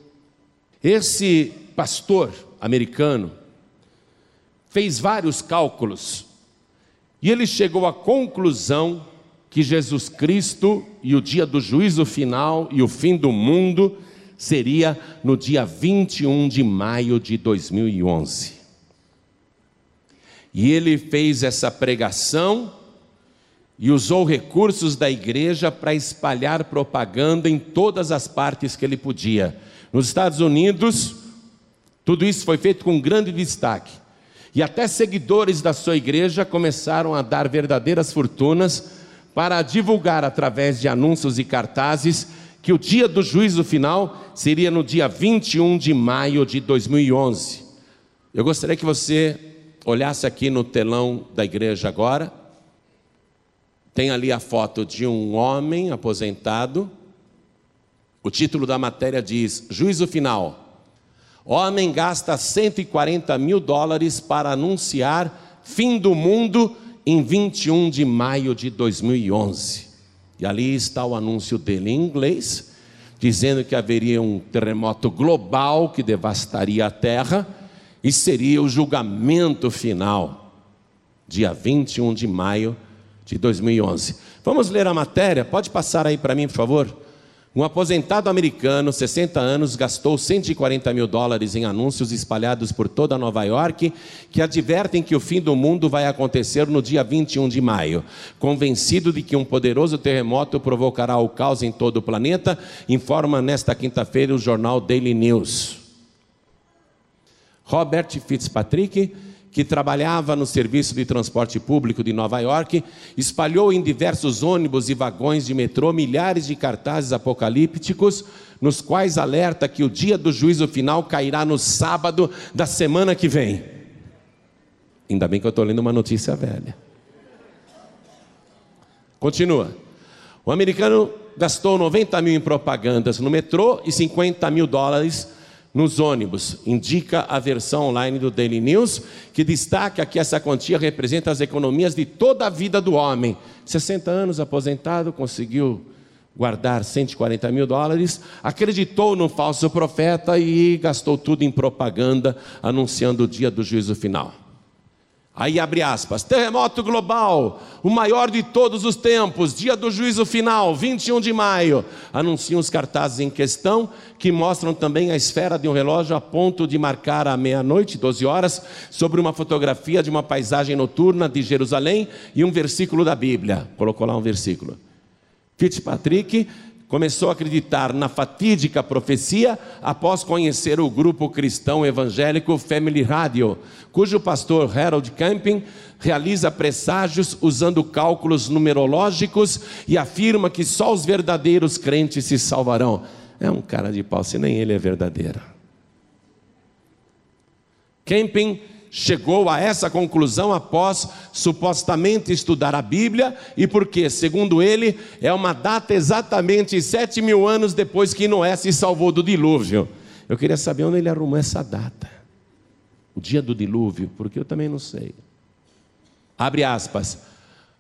Esse pastor americano fez vários cálculos e ele chegou à conclusão que Jesus Cristo e o dia do juízo final e o fim do mundo seria no dia 21 de maio de 2011. E ele fez essa pregação e usou recursos da igreja para espalhar propaganda em todas as partes que ele podia. Nos Estados Unidos, tudo isso foi feito com grande destaque. E até seguidores da sua igreja começaram a dar verdadeiras fortunas para divulgar através de anúncios e cartazes que o dia do juízo final seria no dia 21 de maio de 2011. Eu gostaria que você olhasse aqui no telão da igreja agora. Tem ali a foto de um homem aposentado. O título da matéria diz: Juízo final. Homem gasta 140 mil dólares para anunciar fim do mundo em 21 de maio de 2011. E ali está o anúncio dele em inglês, dizendo que haveria um terremoto global que devastaria a terra e seria o julgamento final. dia 21 de maio de 2011. Vamos ler a matéria? Pode passar aí para mim, por favor? Um aposentado americano, 60 anos, gastou 140 mil dólares em anúncios espalhados por toda Nova York que advertem que o fim do mundo vai acontecer no dia 21 de maio. Convencido de que um poderoso terremoto provocará o caos em todo o planeta, informa nesta quinta-feira o jornal Daily News. Robert Fitzpatrick que trabalhava no serviço de transporte público de Nova York, espalhou em diversos ônibus e vagões de metrô milhares de cartazes apocalípticos, nos quais alerta que o dia do juízo final cairá no sábado da semana que vem. Ainda bem que eu estou lendo uma notícia velha. Continua. O americano gastou 90 mil em propagandas no metrô e 50 mil dólares nos ônibus, indica a versão online do Daily News, que destaca que essa quantia representa as economias de toda a vida do homem. 60 anos aposentado, conseguiu guardar 140 mil dólares, acreditou no falso profeta e gastou tudo em propaganda, anunciando o dia do juízo final. Aí abre aspas, terremoto global, o maior de todos os tempos, dia do juízo final, 21 de maio. Anunciam os cartazes em questão, que mostram também a esfera de um relógio a ponto de marcar a meia-noite, 12 horas, sobre uma fotografia de uma paisagem noturna de Jerusalém e um versículo da Bíblia. Colocou lá um versículo. Fitzpatrick começou a acreditar na fatídica profecia após conhecer o grupo cristão evangélico Family Radio, cujo pastor Harold Camping realiza presságios usando cálculos numerológicos e afirma que só os verdadeiros crentes se salvarão. É um cara de pau, se nem ele é verdadeiro. Camping chegou a essa conclusão após supostamente estudar a Bíblia e porque, segundo ele, é uma data exatamente sete mil anos depois que Noé se salvou do dilúvio. Eu queria saber onde ele arrumou essa data, o dia do dilúvio, porque eu também não sei. Abre aspas.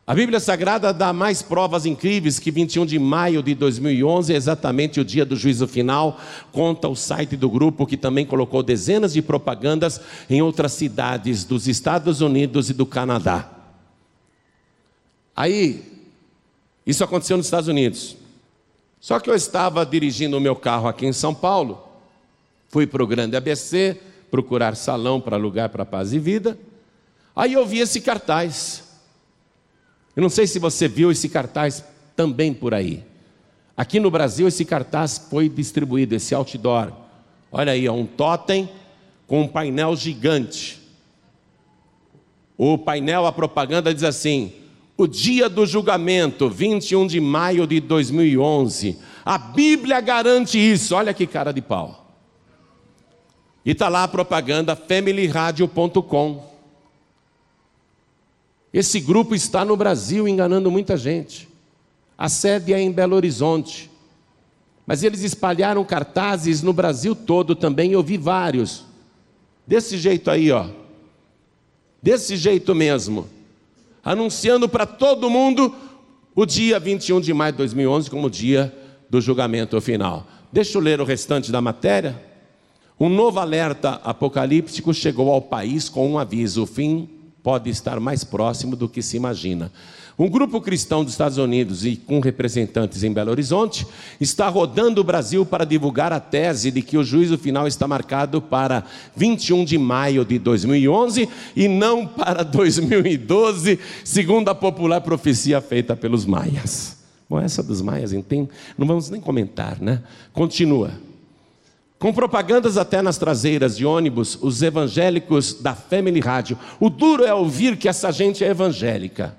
A Bíblia Sagrada dá mais provas incríveis que 21 de maio de 2011 é exatamente o dia do juízo final, conta o site do grupo que também colocou dezenas de propagandas em outras cidades dos Estados Unidos e do Canadá. Aí, isso aconteceu nos Estados Unidos. Só que eu estava dirigindo o meu carro aqui em São Paulo, fui para o Grande ABC procurar salão para alugar para Paz e Vida. Aí eu vi esse cartaz. Eu não sei se você viu esse cartaz também por aí. Aqui no Brasil, esse cartaz foi distribuído, esse outdoor. Olha aí, um totem com um painel gigante. O painel, a propaganda diz assim: o dia do julgamento, 21 de maio de 2011. A Bíblia garante isso. Olha que cara de pau. E está lá a propaganda familyradio.com. Esse grupo está no Brasil enganando muita gente. A sede é em Belo Horizonte. Mas eles espalharam cartazes no Brasil todo também, eu vi vários. Desse jeito aí, ó. Desse jeito mesmo. Anunciando para todo mundo o dia 21 de maio de 2011 como dia do julgamento final. Deixa eu ler o restante da matéria. Um novo alerta apocalíptico chegou ao país com um aviso: o fim pode estar mais próximo do que se imagina. Um grupo cristão dos Estados Unidos e com representantes em Belo Horizonte está rodando o Brasil para divulgar a tese de que o juízo final está marcado para 21 de maio de 2011 e não para 2012, segundo a popular profecia feita pelos maias. Bom, essa dos maias, entende? Não vamos nem comentar, né? Continua. Com propagandas até nas traseiras de ônibus, os evangélicos da Family Radio. O duro é ouvir que essa gente é evangélica.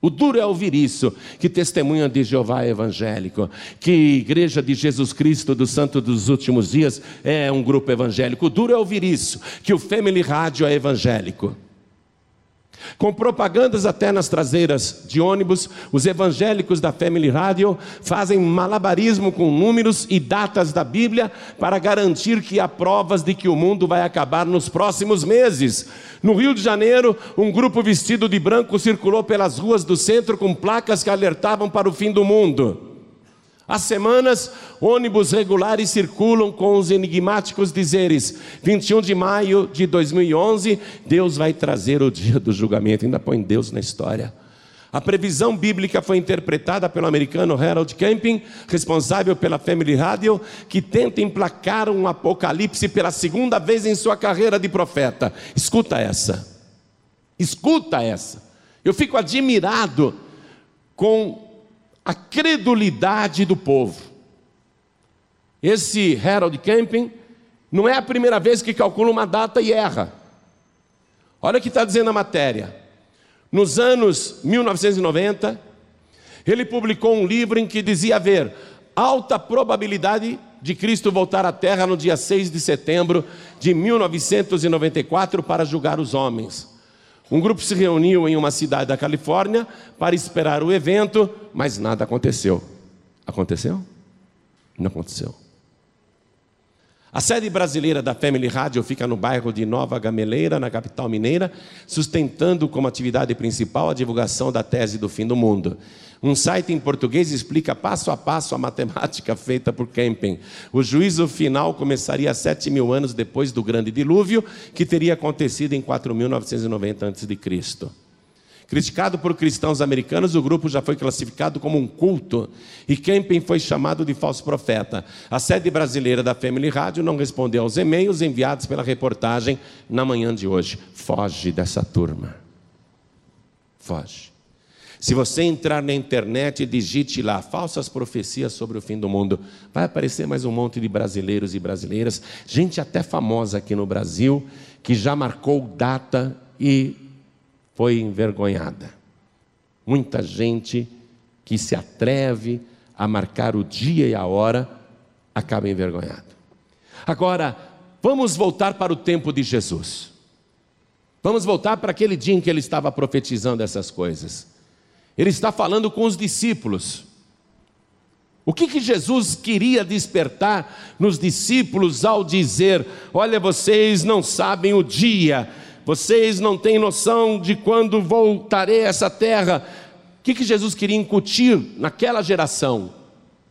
O duro é ouvir isso, que testemunha de Jeová é evangélico, que Igreja de Jesus Cristo do Santo dos Últimos Dias é um grupo evangélico. O duro é ouvir isso, que o Family Radio é evangélico. Com propagandas até nas traseiras de ônibus, os evangélicos da Family Radio fazem malabarismo com números e datas da Bíblia para garantir que há provas de que o mundo vai acabar nos próximos meses. No Rio de Janeiro, um grupo vestido de branco circulou pelas ruas do centro com placas que alertavam para o fim do mundo. Há semanas, ônibus regulares circulam com os enigmáticos dizeres: 21 de maio de 2011, Deus vai trazer o dia do julgamento. Ainda põe Deus na história. A previsão bíblica foi interpretada pelo americano Harold Camping, responsável pela Family Radio, que tenta emplacar um apocalipse pela segunda vez em sua carreira de profeta. Escuta essa. Escuta essa. Eu fico admirado com a credulidade do povo. Esse Harold Camping não é a primeira vez que calcula uma data e erra. Olha o que está dizendo a matéria. Nos anos 1990, ele publicou um livro em que dizia haver alta probabilidade de Cristo voltar à Terra no dia 6 de setembro de 1994 para julgar os homens. Um grupo se reuniu em uma cidade da Califórnia para esperar o evento, mas nada aconteceu. Aconteceu? Não aconteceu. A sede brasileira da Family Radio fica no bairro de Nova Gameleira, na capital mineira, sustentando como atividade principal a divulgação da tese do fim do mundo. Um site em português explica passo a passo a matemática feita por Kempen. O juízo final começaria sete mil anos depois do grande dilúvio, que teria acontecido em 4.990 a.C. Criticado por cristãos americanos, o grupo já foi classificado como um culto e Kempen foi chamado de falso profeta. A sede brasileira da Family Radio não respondeu aos e-mails enviados pela reportagem na manhã de hoje. Foge dessa turma. Foge. Se você entrar na internet e digite lá falsas profecias sobre o fim do mundo, vai aparecer mais um monte de brasileiros e brasileiras, gente até famosa aqui no Brasil, que já marcou data e foi envergonhada. Muita gente que se atreve a marcar o dia e a hora acaba envergonhado. Agora, vamos voltar para o tempo de Jesus. Vamos voltar para aquele dia em que ele estava profetizando essas coisas. Ele está falando com os discípulos. O que, que Jesus queria despertar nos discípulos ao dizer: Olha, vocês não sabem o dia, vocês não têm noção de quando voltarei a essa terra. O que, que Jesus queria incutir naquela geração?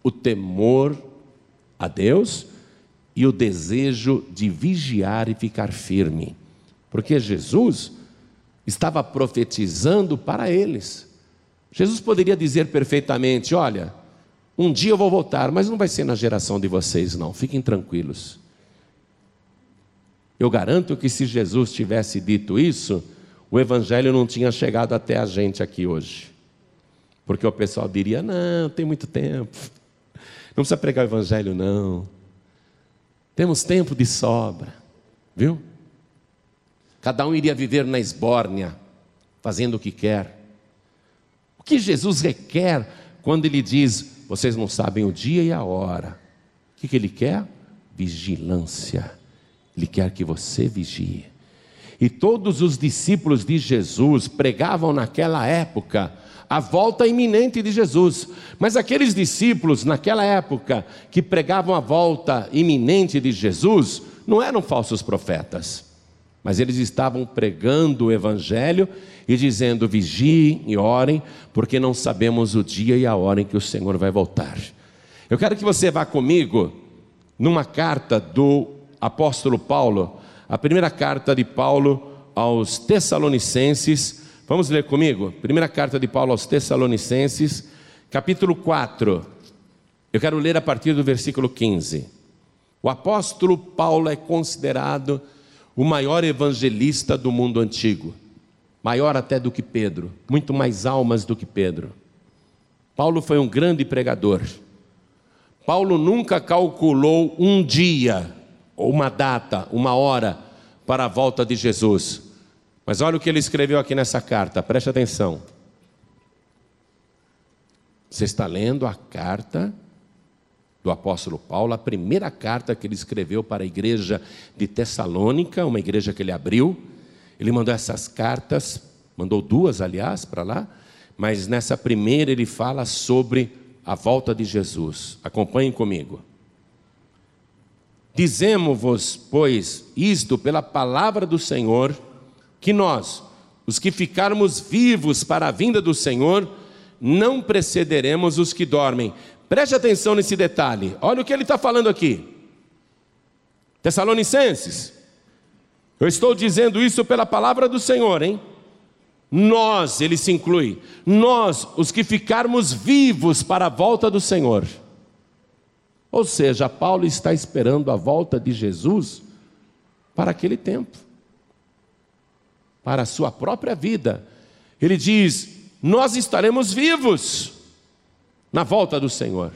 O temor a Deus e o desejo de vigiar e ficar firme, porque Jesus estava profetizando para eles. Jesus poderia dizer perfeitamente: Olha, um dia eu vou voltar, mas não vai ser na geração de vocês, não, fiquem tranquilos. Eu garanto que se Jesus tivesse dito isso, o Evangelho não tinha chegado até a gente aqui hoje. Porque o pessoal diria: não, tem muito tempo, não precisa pregar o Evangelho, não. Temos tempo de sobra, viu? Cada um iria viver na esbórnia, fazendo o que quer. O que Jesus requer quando ele diz: vocês não sabem o dia e a hora? O que, que ele quer? Vigilância. Ele quer que você vigie. E todos os discípulos de Jesus pregavam naquela época a volta iminente de Jesus. Mas aqueles discípulos naquela época que pregavam a volta iminente de Jesus não eram falsos profetas, mas eles estavam pregando o evangelho e dizendo: vigiem e orem, porque não sabemos o dia e a hora em que o Senhor vai voltar. Eu quero que você vá comigo numa carta do apóstolo Paulo, a primeira carta de Paulo aos Tessalonicenses. Vamos ler comigo? Primeira carta de Paulo aos Tessalonicenses, capítulo 4. Eu quero ler a partir do versículo 15. O apóstolo Paulo é considerado o maior evangelista do mundo antigo maior até do que Pedro, muito mais almas do que Pedro. Paulo foi um grande pregador. Paulo nunca calculou um dia, ou uma data, uma hora para a volta de Jesus. Mas olha o que ele escreveu aqui nessa carta, preste atenção. Você está lendo a carta do apóstolo Paulo, a primeira carta que ele escreveu para a igreja de Tessalônica, uma igreja que ele abriu ele mandou essas cartas, mandou duas, aliás, para lá, mas nessa primeira ele fala sobre a volta de Jesus. Acompanhem comigo. Dizemos-vos, pois, isto pela palavra do Senhor, que nós, os que ficarmos vivos para a vinda do Senhor, não precederemos os que dormem, Preste atenção nesse detalhe. Olha o que ele está falando aqui. Tessalonicenses, eu estou dizendo isso pela palavra do Senhor, hein? Nós, ele se inclui, nós, os que ficarmos vivos para a volta do Senhor. Ou seja, Paulo está esperando a volta de Jesus para aquele tempo, para a sua própria vida. Ele diz: Nós estaremos vivos na volta do Senhor.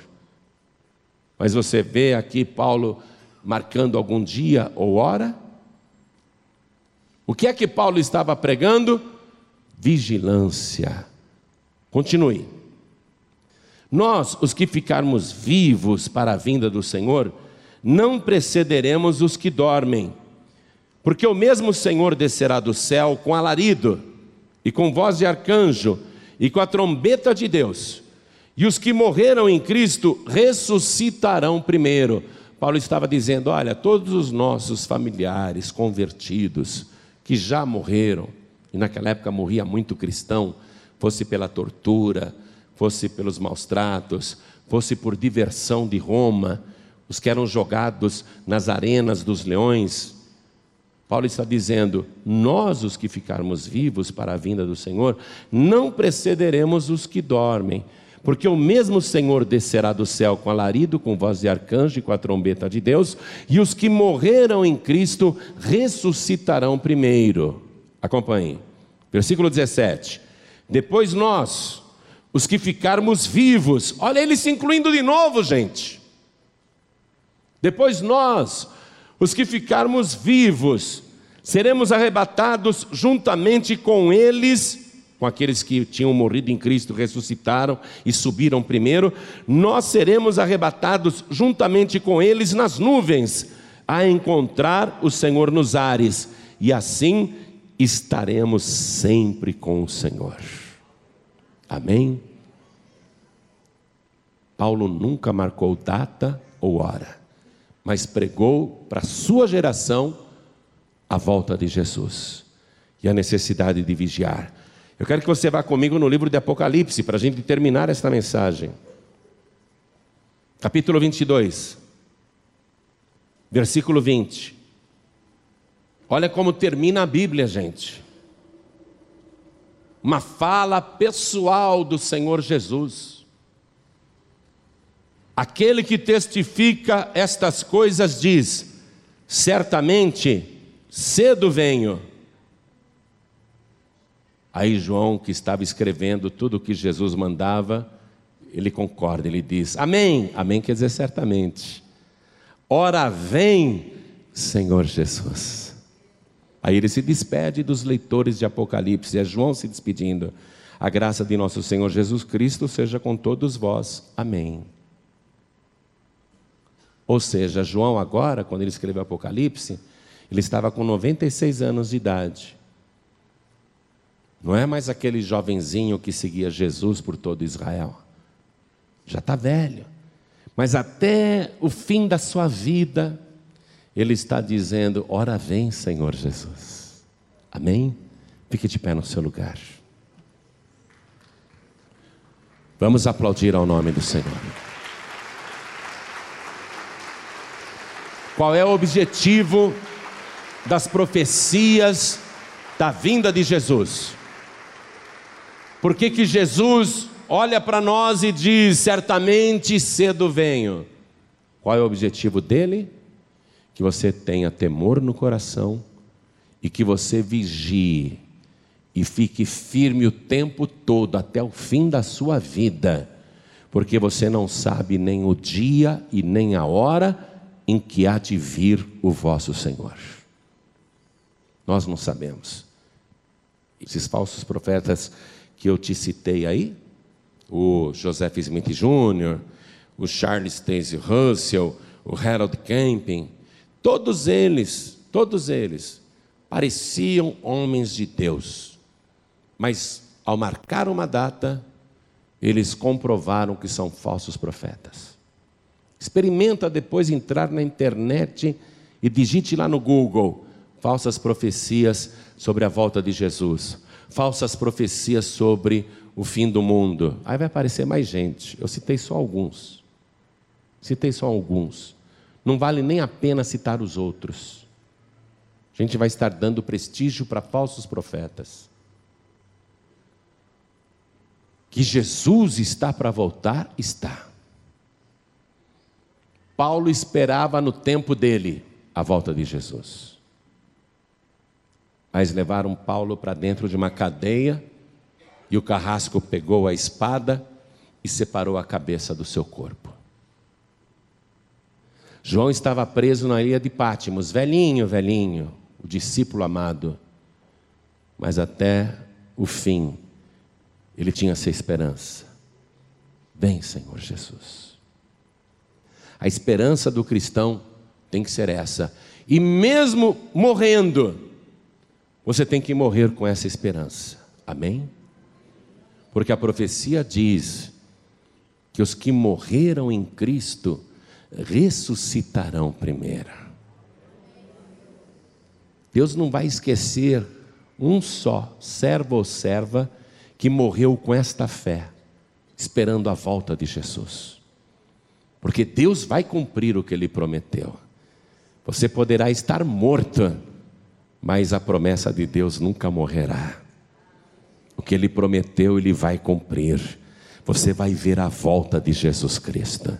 Mas você vê aqui Paulo marcando algum dia ou hora? O que é que Paulo estava pregando? Vigilância. Continue. Nós, os que ficarmos vivos para a vinda do Senhor, não precederemos os que dormem, porque o mesmo Senhor descerá do céu com alarido, e com voz de arcanjo, e com a trombeta de Deus, e os que morreram em Cristo ressuscitarão primeiro. Paulo estava dizendo: olha, todos os nossos familiares convertidos, que já morreram, e naquela época morria muito cristão, fosse pela tortura, fosse pelos maus tratos, fosse por diversão de Roma, os que eram jogados nas arenas dos leões. Paulo está dizendo: nós, os que ficarmos vivos para a vinda do Senhor, não precederemos os que dormem, porque o mesmo Senhor descerá do céu com alarido, com voz de arcanjo e com a trombeta de Deus, e os que morreram em Cristo ressuscitarão primeiro. Acompanhe. Versículo 17. Depois nós, os que ficarmos vivos, olha ele se incluindo de novo, gente. Depois nós, os que ficarmos vivos, seremos arrebatados juntamente com eles com aqueles que tinham morrido em Cristo, ressuscitaram e subiram primeiro, nós seremos arrebatados juntamente com eles nas nuvens, a encontrar o Senhor nos ares, e assim estaremos sempre com o Senhor. Amém? Paulo nunca marcou data ou hora, mas pregou para a sua geração a volta de Jesus e a necessidade de vigiar. Eu quero que você vá comigo no livro de Apocalipse, para a gente terminar esta mensagem. Capítulo 22, versículo 20. Olha como termina a Bíblia, gente. Uma fala pessoal do Senhor Jesus. Aquele que testifica estas coisas diz: certamente, cedo venho Aí João, que estava escrevendo tudo o que Jesus mandava, ele concorda, ele diz: Amém. Amém quer dizer certamente. Ora vem, Senhor Jesus. Aí ele se despede dos leitores de Apocalipse, é João se despedindo. A graça de nosso Senhor Jesus Cristo seja com todos vós. Amém. Ou seja, João agora, quando ele escreveu Apocalipse, ele estava com 96 anos de idade. Não é mais aquele jovenzinho que seguia Jesus por todo Israel. Já está velho. Mas até o fim da sua vida, ele está dizendo: Ora vem, Senhor Jesus. Amém? Fique de pé no seu lugar. Vamos aplaudir ao nome do Senhor. Qual é o objetivo das profecias da vinda de Jesus? Por que, que Jesus olha para nós e diz: certamente cedo venho? Qual é o objetivo dele? Que você tenha temor no coração e que você vigie e fique firme o tempo todo, até o fim da sua vida, porque você não sabe nem o dia e nem a hora em que há de vir o vosso Senhor. Nós não sabemos. Esses falsos profetas que eu te citei aí, o Joseph Smith Jr., o Charles Taze Russell, o Harold Camping, todos eles, todos eles pareciam homens de Deus, mas ao marcar uma data, eles comprovaram que são falsos profetas. Experimenta depois entrar na internet e digite lá no Google falsas profecias sobre a volta de Jesus falsas profecias sobre o fim do mundo. Aí vai aparecer mais gente. Eu citei só alguns. Citei só alguns. Não vale nem a pena citar os outros. A gente vai estar dando prestígio para falsos profetas. Que Jesus está para voltar, está. Paulo esperava no tempo dele a volta de Jesus. Mas levaram Paulo para dentro de uma cadeia e o carrasco pegou a espada e separou a cabeça do seu corpo. João estava preso na ilha de Pátimos, velhinho, velhinho, o discípulo amado. Mas até o fim, ele tinha essa esperança. Vem, Senhor Jesus. A esperança do cristão tem que ser essa. E mesmo morrendo, você tem que morrer com essa esperança. Amém? Porque a profecia diz que os que morreram em Cristo ressuscitarão primeiro. Deus não vai esquecer um só servo ou serva que morreu com esta fé, esperando a volta de Jesus. Porque Deus vai cumprir o que ele prometeu. Você poderá estar morto, mas a promessa de Deus nunca morrerá. O que ele prometeu, ele vai cumprir. Você vai ver a volta de Jesus Cristo.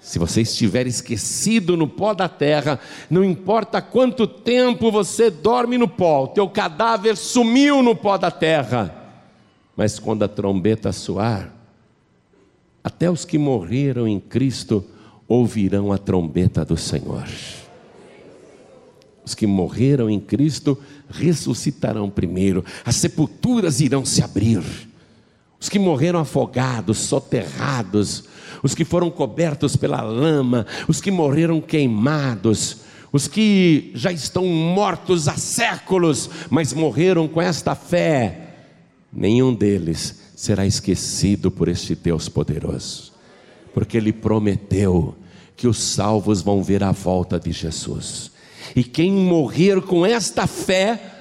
Se você estiver esquecido no pó da terra, não importa quanto tempo você dorme no pó, o teu cadáver sumiu no pó da terra. Mas quando a trombeta soar, até os que morreram em Cristo ouvirão a trombeta do Senhor. Os que morreram em Cristo ressuscitarão primeiro, as sepulturas irão se abrir. Os que morreram afogados, soterrados, os que foram cobertos pela lama, os que morreram queimados, os que já estão mortos há séculos, mas morreram com esta fé, nenhum deles será esquecido por este Deus poderoso, porque Ele prometeu que os salvos vão ver a volta de Jesus, e quem morrer com esta fé,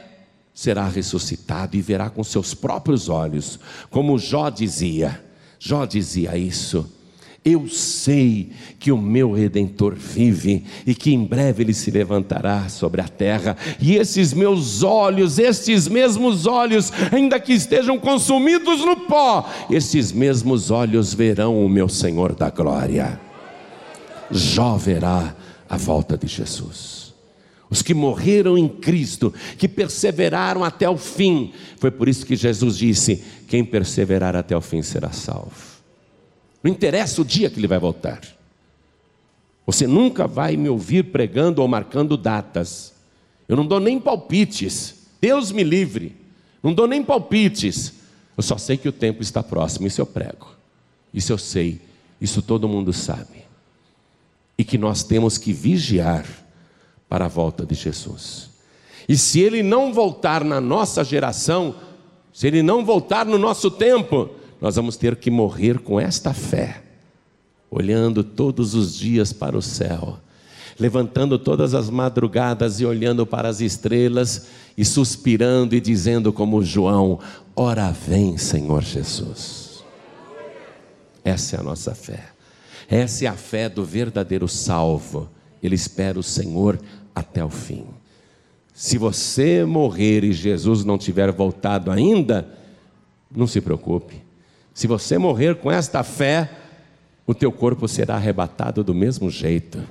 será ressuscitado e verá com seus próprios olhos, como Jó dizia. Jó dizia isso. Eu sei que o meu redentor vive e que em breve ele se levantará sobre a terra, e esses meus olhos, estes mesmos olhos, ainda que estejam consumidos no pó, esses mesmos olhos verão o meu Senhor da glória. Jó verá a volta de Jesus. Os que morreram em Cristo, que perseveraram até o fim, foi por isso que Jesus disse: quem perseverar até o fim será salvo. Não interessa o dia que ele vai voltar. Você nunca vai me ouvir pregando ou marcando datas. Eu não dou nem palpites. Deus me livre. Não dou nem palpites. Eu só sei que o tempo está próximo. Isso eu prego. Isso eu sei. Isso todo mundo sabe. E que nós temos que vigiar para a volta de Jesus. E se ele não voltar na nossa geração, se ele não voltar no nosso tempo, nós vamos ter que morrer com esta fé, olhando todos os dias para o céu, levantando todas as madrugadas e olhando para as estrelas e suspirando e dizendo, como João: Ora vem, Senhor Jesus. Essa é a nossa fé, essa é a fé do verdadeiro salvo. Ele espera o Senhor até o fim. Se você morrer e Jesus não tiver voltado ainda, não se preocupe. Se você morrer com esta fé, o teu corpo será arrebatado do mesmo jeito.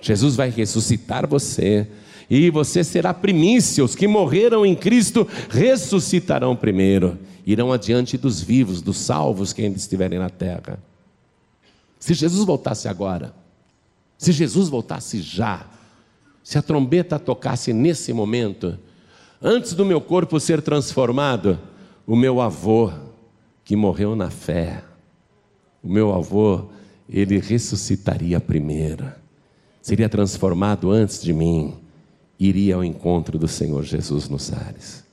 Jesus vai ressuscitar você. E você será primícia. Os que morreram em Cristo ressuscitarão primeiro. Irão adiante dos vivos, dos salvos que ainda estiverem na terra. Se Jesus voltasse agora, se Jesus voltasse já, se a trombeta tocasse nesse momento, antes do meu corpo ser transformado, o meu avô, que morreu na fé. O meu avô, ele ressuscitaria primeiro, seria transformado antes de mim, iria ao encontro do Senhor Jesus nos ares.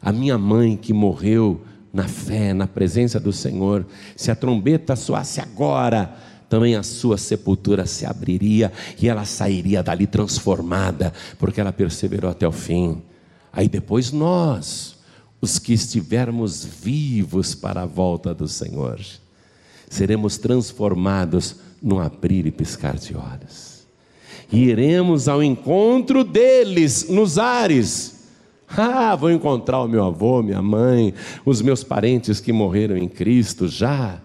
A minha mãe que morreu na fé, na presença do Senhor, se a trombeta soasse agora, também a sua sepultura se abriria e ela sairia dali transformada, porque ela perseverou até o fim. Aí depois nós, os que estivermos vivos para a volta do Senhor, seremos transformados no abrir e piscar de olhos. E iremos ao encontro deles nos ares. Ah, vou encontrar o meu avô, minha mãe, os meus parentes que morreram em Cristo já.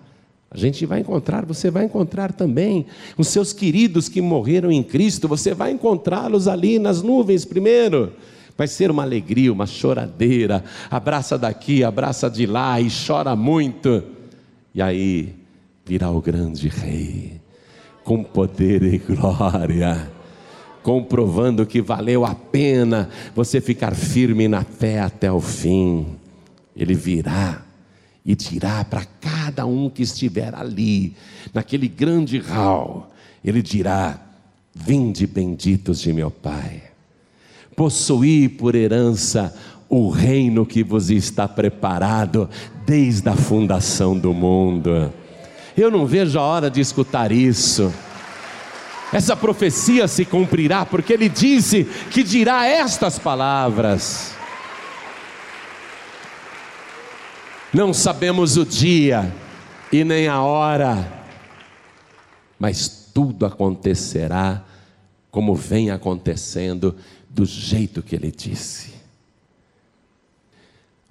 A gente vai encontrar, você vai encontrar também os seus queridos que morreram em Cristo, você vai encontrá-los ali nas nuvens primeiro. Vai ser uma alegria, uma choradeira. Abraça daqui, abraça de lá e chora muito. E aí virá o grande rei, com poder e glória, comprovando que valeu a pena você ficar firme na fé até o fim. Ele virá e dirá para cada um que estiver ali, naquele grande hall, ele dirá: Vinde benditos de meu Pai possuir por herança o reino que vos está preparado desde a fundação do mundo. Eu não vejo a hora de escutar isso. Essa profecia se cumprirá, porque ele disse que dirá estas palavras. Não sabemos o dia e nem a hora, mas tudo acontecerá como vem acontecendo do jeito que ele disse.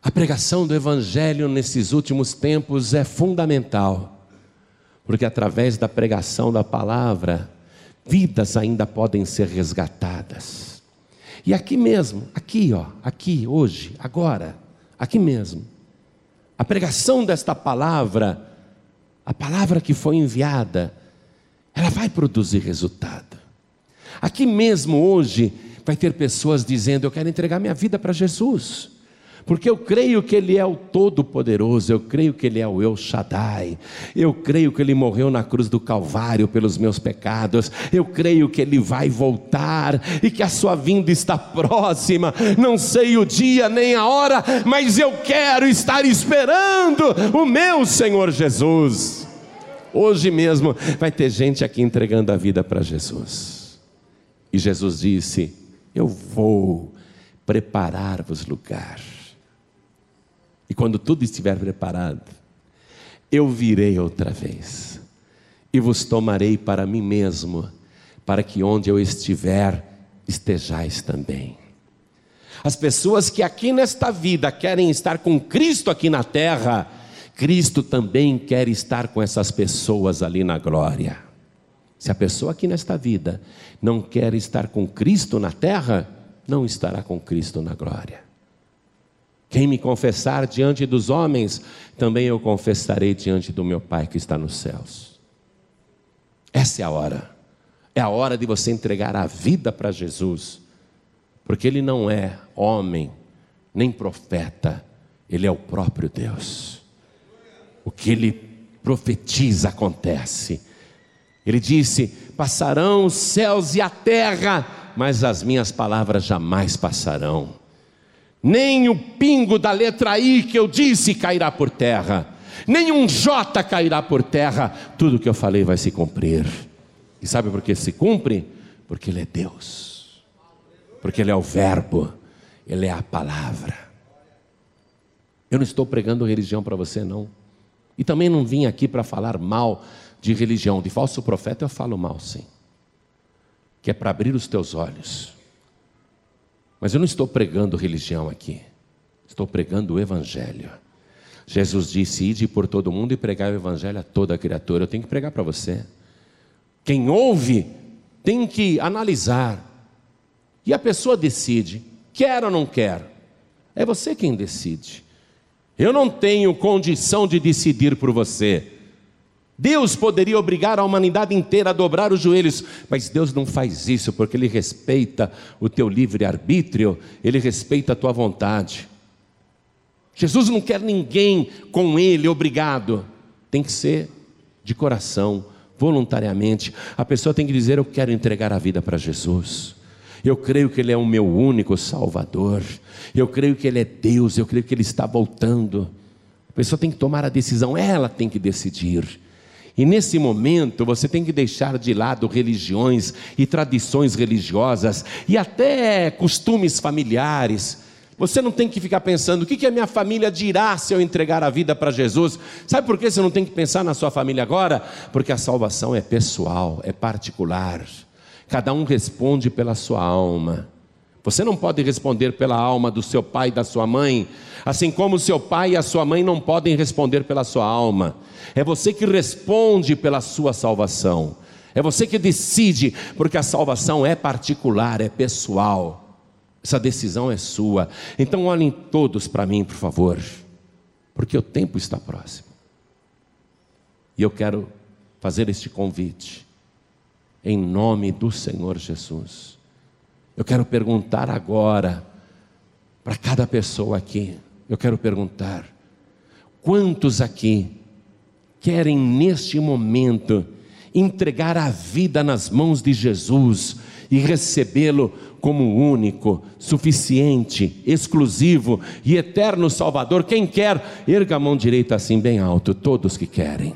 A pregação do Evangelho nesses últimos tempos é fundamental, porque através da pregação da palavra, vidas ainda podem ser resgatadas. E aqui mesmo, aqui, ó, aqui, hoje, agora, aqui mesmo, a pregação desta palavra, a palavra que foi enviada, ela vai produzir resultado. Aqui mesmo hoje, vai ter pessoas dizendo: Eu quero entregar minha vida para Jesus. Porque eu creio que Ele é o Todo-Poderoso, eu creio que Ele é o El Shaddai, eu creio que Ele morreu na cruz do Calvário pelos meus pecados, eu creio que Ele vai voltar e que a Sua vinda está próxima. Não sei o dia nem a hora, mas eu quero estar esperando o meu Senhor Jesus. Hoje mesmo vai ter gente aqui entregando a vida para Jesus. E Jesus disse: eu vou preparar-vos lugar. E quando tudo estiver preparado, eu virei outra vez e vos tomarei para mim mesmo, para que onde eu estiver, estejais também. As pessoas que aqui nesta vida querem estar com Cristo aqui na terra, Cristo também quer estar com essas pessoas ali na glória. Se a pessoa aqui nesta vida não quer estar com Cristo na terra, não estará com Cristo na glória. Quem me confessar diante dos homens, também eu confessarei diante do meu Pai que está nos céus. Essa é a hora. É a hora de você entregar a vida para Jesus, porque Ele não é homem, nem profeta, Ele é o próprio Deus. O que Ele profetiza acontece. Ele disse: Passarão os céus e a terra, mas as minhas palavras jamais passarão. Nem o pingo da letra I que eu disse cairá por terra, nem um J cairá por terra, tudo que eu falei vai se cumprir. E sabe por que se cumpre? Porque Ele é Deus, porque Ele é o Verbo, Ele é a palavra. Eu não estou pregando religião para você, não. E também não vim aqui para falar mal de religião, de falso profeta, eu falo mal, sim. Que é para abrir os teus olhos. Mas eu não estou pregando religião aqui. Estou pregando o Evangelho. Jesus disse: Ide por todo mundo e pregar o Evangelho a toda criatura. Eu tenho que pregar para você. Quem ouve tem que analisar. E a pessoa decide: quer ou não quer. É você quem decide. Eu não tenho condição de decidir por você. Deus poderia obrigar a humanidade inteira a dobrar os joelhos, mas Deus não faz isso porque Ele respeita o teu livre-arbítrio, Ele respeita a tua vontade. Jesus não quer ninguém com Ele obrigado, tem que ser de coração, voluntariamente. A pessoa tem que dizer: Eu quero entregar a vida para Jesus. Eu creio que Ele é o meu único Salvador. Eu creio que Ele é Deus. Eu creio que Ele está voltando. A pessoa tem que tomar a decisão, ela tem que decidir. E nesse momento você tem que deixar de lado religiões e tradições religiosas e até costumes familiares. Você não tem que ficar pensando o que a minha família dirá se eu entregar a vida para Jesus. Sabe por que você não tem que pensar na sua família agora? Porque a salvação é pessoal, é particular. Cada um responde pela sua alma. Você não pode responder pela alma do seu pai e da sua mãe, assim como o seu pai e a sua mãe não podem responder pela sua alma. É você que responde pela sua salvação. É você que decide, porque a salvação é particular, é pessoal. Essa decisão é sua. Então olhem todos para mim, por favor, porque o tempo está próximo. E eu quero fazer este convite, em nome do Senhor Jesus. Eu quero perguntar agora, para cada pessoa aqui, eu quero perguntar: quantos aqui querem neste momento entregar a vida nas mãos de Jesus e recebê-lo como único, suficiente, exclusivo e eterno Salvador. Quem quer, erga a mão direita assim bem alto. Todos que querem,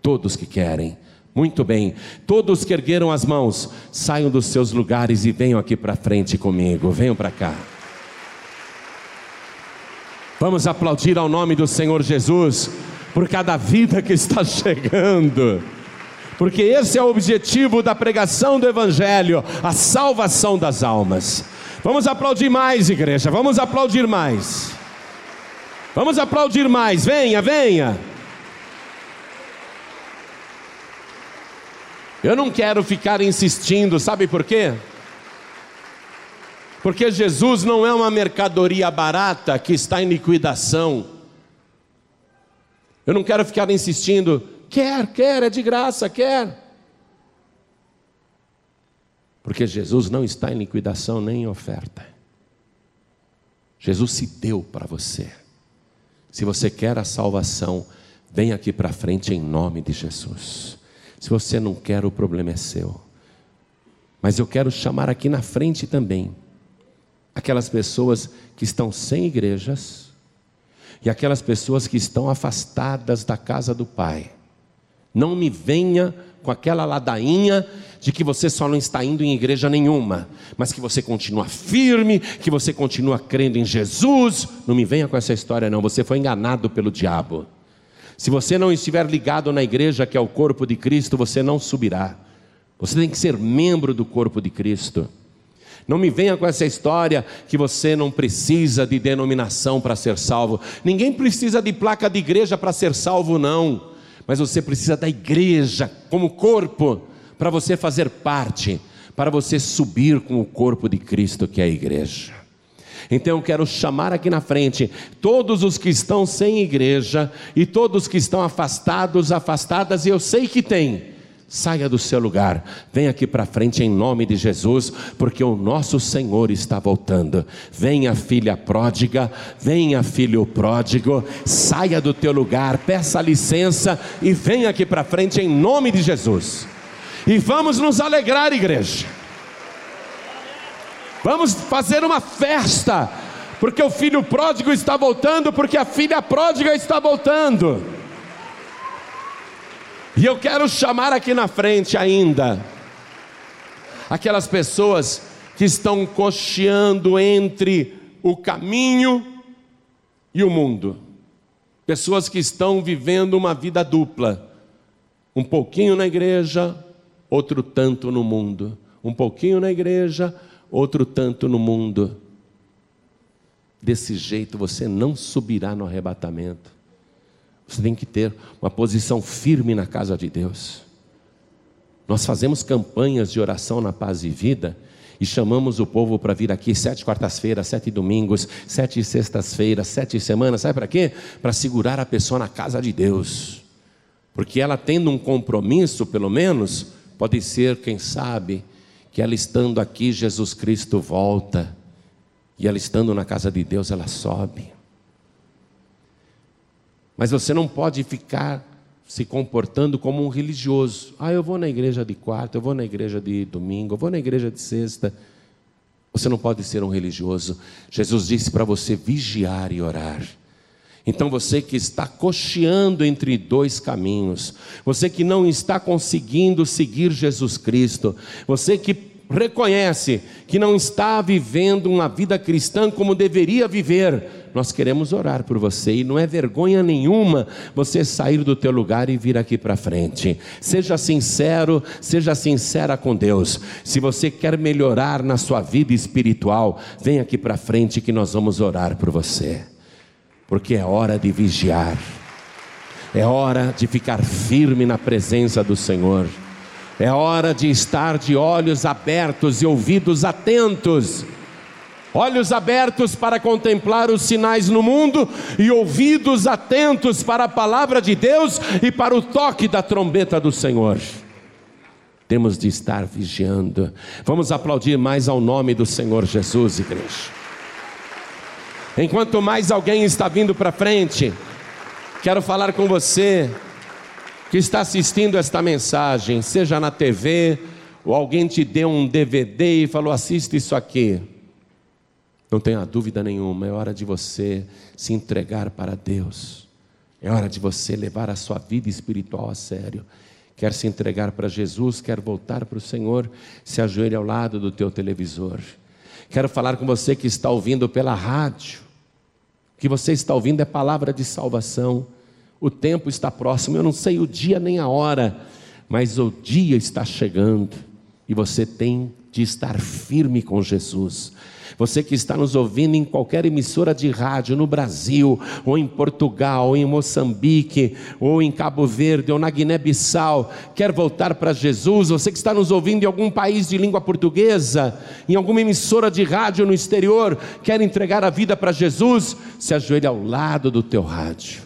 todos que querem. Muito bem, todos que ergueram as mãos, saiam dos seus lugares e venham aqui para frente comigo. Venham para cá. Vamos aplaudir ao nome do Senhor Jesus por cada vida que está chegando porque esse é o objetivo da pregação do Evangelho, a salvação das almas. Vamos aplaudir mais, igreja, vamos aplaudir mais. Vamos aplaudir mais, venha, venha. Eu não quero ficar insistindo, sabe por quê? Porque Jesus não é uma mercadoria barata que está em liquidação. Eu não quero ficar insistindo, Quer, quer, é de graça, quer. Porque Jesus não está em liquidação nem em oferta. Jesus se deu para você. Se você quer a salvação, vem aqui para frente em nome de Jesus. Se você não quer, o problema é seu. Mas eu quero chamar aqui na frente também aquelas pessoas que estão sem igrejas e aquelas pessoas que estão afastadas da casa do Pai não me venha com aquela ladainha de que você só não está indo em igreja nenhuma, mas que você continua firme, que você continua crendo em Jesus. Não me venha com essa história, não. Você foi enganado pelo diabo. Se você não estiver ligado na igreja, que é o corpo de Cristo, você não subirá. Você tem que ser membro do corpo de Cristo. Não me venha com essa história que você não precisa de denominação para ser salvo. Ninguém precisa de placa de igreja para ser salvo, não mas você precisa da igreja como corpo para você fazer parte, para você subir com o corpo de Cristo que é a igreja. Então eu quero chamar aqui na frente todos os que estão sem igreja e todos que estão afastados, afastadas, e eu sei que tem Saia do seu lugar, venha aqui para frente em nome de Jesus, porque o nosso Senhor está voltando. Venha, filha pródiga, venha, filho pródigo, saia do teu lugar, peça licença e venha aqui para frente em nome de Jesus. E vamos nos alegrar, igreja. Vamos fazer uma festa, porque o filho pródigo está voltando, porque a filha pródiga está voltando. E eu quero chamar aqui na frente ainda aquelas pessoas que estão cocheando entre o caminho e o mundo. Pessoas que estão vivendo uma vida dupla. Um pouquinho na igreja, outro tanto no mundo. Um pouquinho na igreja, outro tanto no mundo. Desse jeito você não subirá no arrebatamento. Você tem que ter uma posição firme na casa de Deus. Nós fazemos campanhas de oração na paz e vida e chamamos o povo para vir aqui sete quartas-feiras, sete domingos, sete sextas-feiras, sete semanas. Sabe para quê? Para segurar a pessoa na casa de Deus. Porque ela tendo um compromisso, pelo menos, pode ser, quem sabe, que ela estando aqui, Jesus Cristo volta. E ela estando na casa de Deus, ela sobe. Mas você não pode ficar se comportando como um religioso. Ah, eu vou na igreja de quarta, eu vou na igreja de domingo, eu vou na igreja de sexta. Você não pode ser um religioso. Jesus disse para você vigiar e orar. Então você que está cocheando entre dois caminhos, você que não está conseguindo seguir Jesus Cristo, você que reconhece que não está vivendo uma vida cristã como deveria viver, nós queremos orar por você e não é vergonha nenhuma você sair do teu lugar e vir aqui para frente. Seja sincero, seja sincera com Deus. Se você quer melhorar na sua vida espiritual, vem aqui para frente que nós vamos orar por você. Porque é hora de vigiar. É hora de ficar firme na presença do Senhor. É hora de estar de olhos abertos e ouvidos atentos olhos abertos para contemplar os sinais no mundo e ouvidos atentos para a palavra de Deus e para o toque da trombeta do Senhor. Temos de estar vigiando. Vamos aplaudir mais ao nome do Senhor Jesus, igreja. Enquanto mais alguém está vindo para frente, quero falar com você que está assistindo esta mensagem, seja na TV, ou alguém te deu um DVD e falou: assiste isso aqui. Não tenha dúvida nenhuma, é hora de você se entregar para Deus. É hora de você levar a sua vida espiritual a sério. Quer se entregar para Jesus, quer voltar para o Senhor, se ajoelhe ao lado do teu televisor. Quero falar com você que está ouvindo pela rádio. O que você está ouvindo é palavra de salvação. O tempo está próximo, eu não sei o dia nem a hora, mas o dia está chegando e você tem de estar firme com Jesus. Você que está nos ouvindo em qualquer emissora de rádio no Brasil, ou em Portugal, ou em Moçambique, ou em Cabo Verde, ou na Guiné-Bissau, quer voltar para Jesus, você que está nos ouvindo em algum país de língua portuguesa, em alguma emissora de rádio no exterior, quer entregar a vida para Jesus, se ajoelhe ao lado do teu rádio.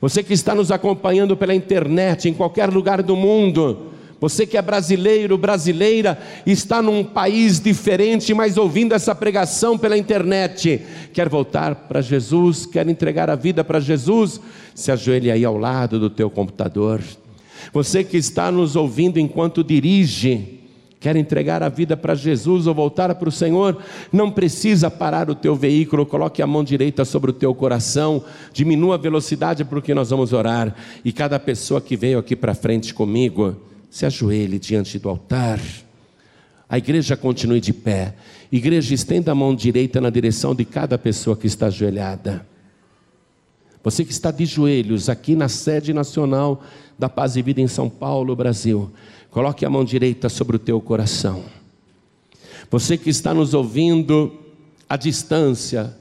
Você que está nos acompanhando pela internet, em qualquer lugar do mundo, você que é brasileiro, brasileira, está num país diferente, mas ouvindo essa pregação pela internet, quer voltar para Jesus, quer entregar a vida para Jesus, se ajoelhe aí ao lado do teu computador. Você que está nos ouvindo enquanto dirige, quer entregar a vida para Jesus ou voltar para o Senhor, não precisa parar o teu veículo, coloque a mão direita sobre o teu coração, diminua a velocidade porque nós vamos orar. E cada pessoa que veio aqui para frente comigo, se ajoelhe diante do altar. A igreja continue de pé. Igreja, estenda a mão direita na direção de cada pessoa que está ajoelhada. Você que está de joelhos aqui na sede nacional da Paz e Vida em São Paulo, Brasil, coloque a mão direita sobre o teu coração. Você que está nos ouvindo à distância,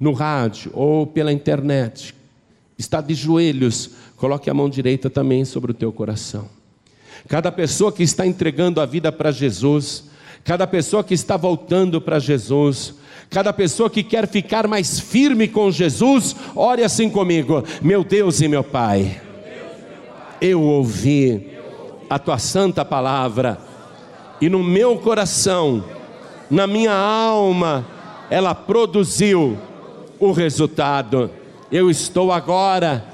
no rádio ou pela internet, está de joelhos, coloque a mão direita também sobre o teu coração. Cada pessoa que está entregando a vida para Jesus, cada pessoa que está voltando para Jesus, cada pessoa que quer ficar mais firme com Jesus, ore assim comigo: Meu Deus e meu Pai, eu ouvi a tua santa palavra, e no meu coração, na minha alma, ela produziu o resultado. Eu estou agora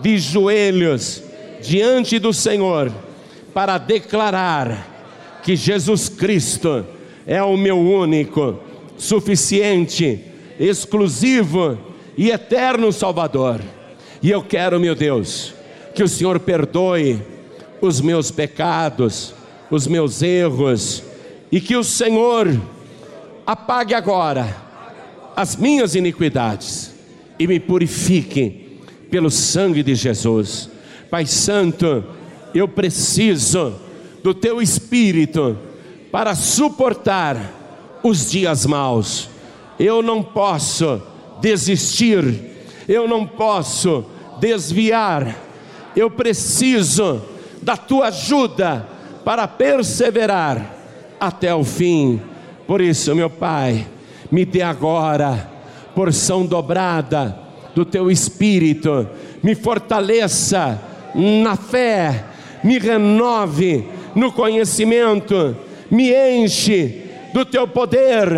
de joelhos diante do Senhor para declarar que Jesus Cristo é o meu único, suficiente, exclusivo e eterno Salvador. E eu quero, meu Deus, que o Senhor perdoe os meus pecados, os meus erros, e que o Senhor apague agora as minhas iniquidades e me purifique pelo sangue de Jesus. Pai Santo, eu preciso do teu espírito para suportar os dias maus. Eu não posso desistir, eu não posso desviar, eu preciso da tua ajuda para perseverar até o fim. Por isso, meu Pai, me dê agora porção dobrada do teu espírito, me fortaleça na fé me renove no conhecimento, me enche do teu poder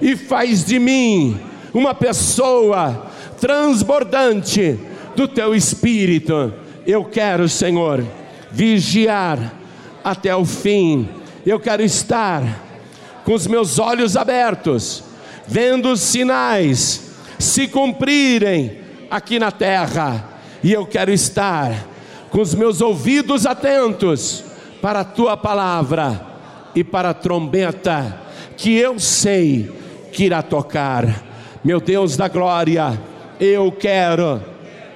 e faz de mim uma pessoa transbordante do teu espírito. Eu quero, Senhor, vigiar até o fim. Eu quero estar com os meus olhos abertos, vendo os sinais se cumprirem aqui na terra. E eu quero estar com os meus ouvidos atentos para a tua palavra, e para a trombeta que eu sei que irá tocar. Meu Deus da glória, eu quero,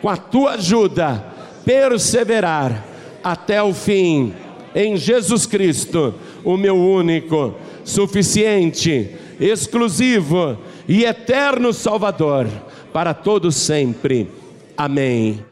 com a tua ajuda, perseverar até o fim, em Jesus Cristo, o meu único, suficiente, exclusivo e eterno Salvador, para todos sempre. Amém.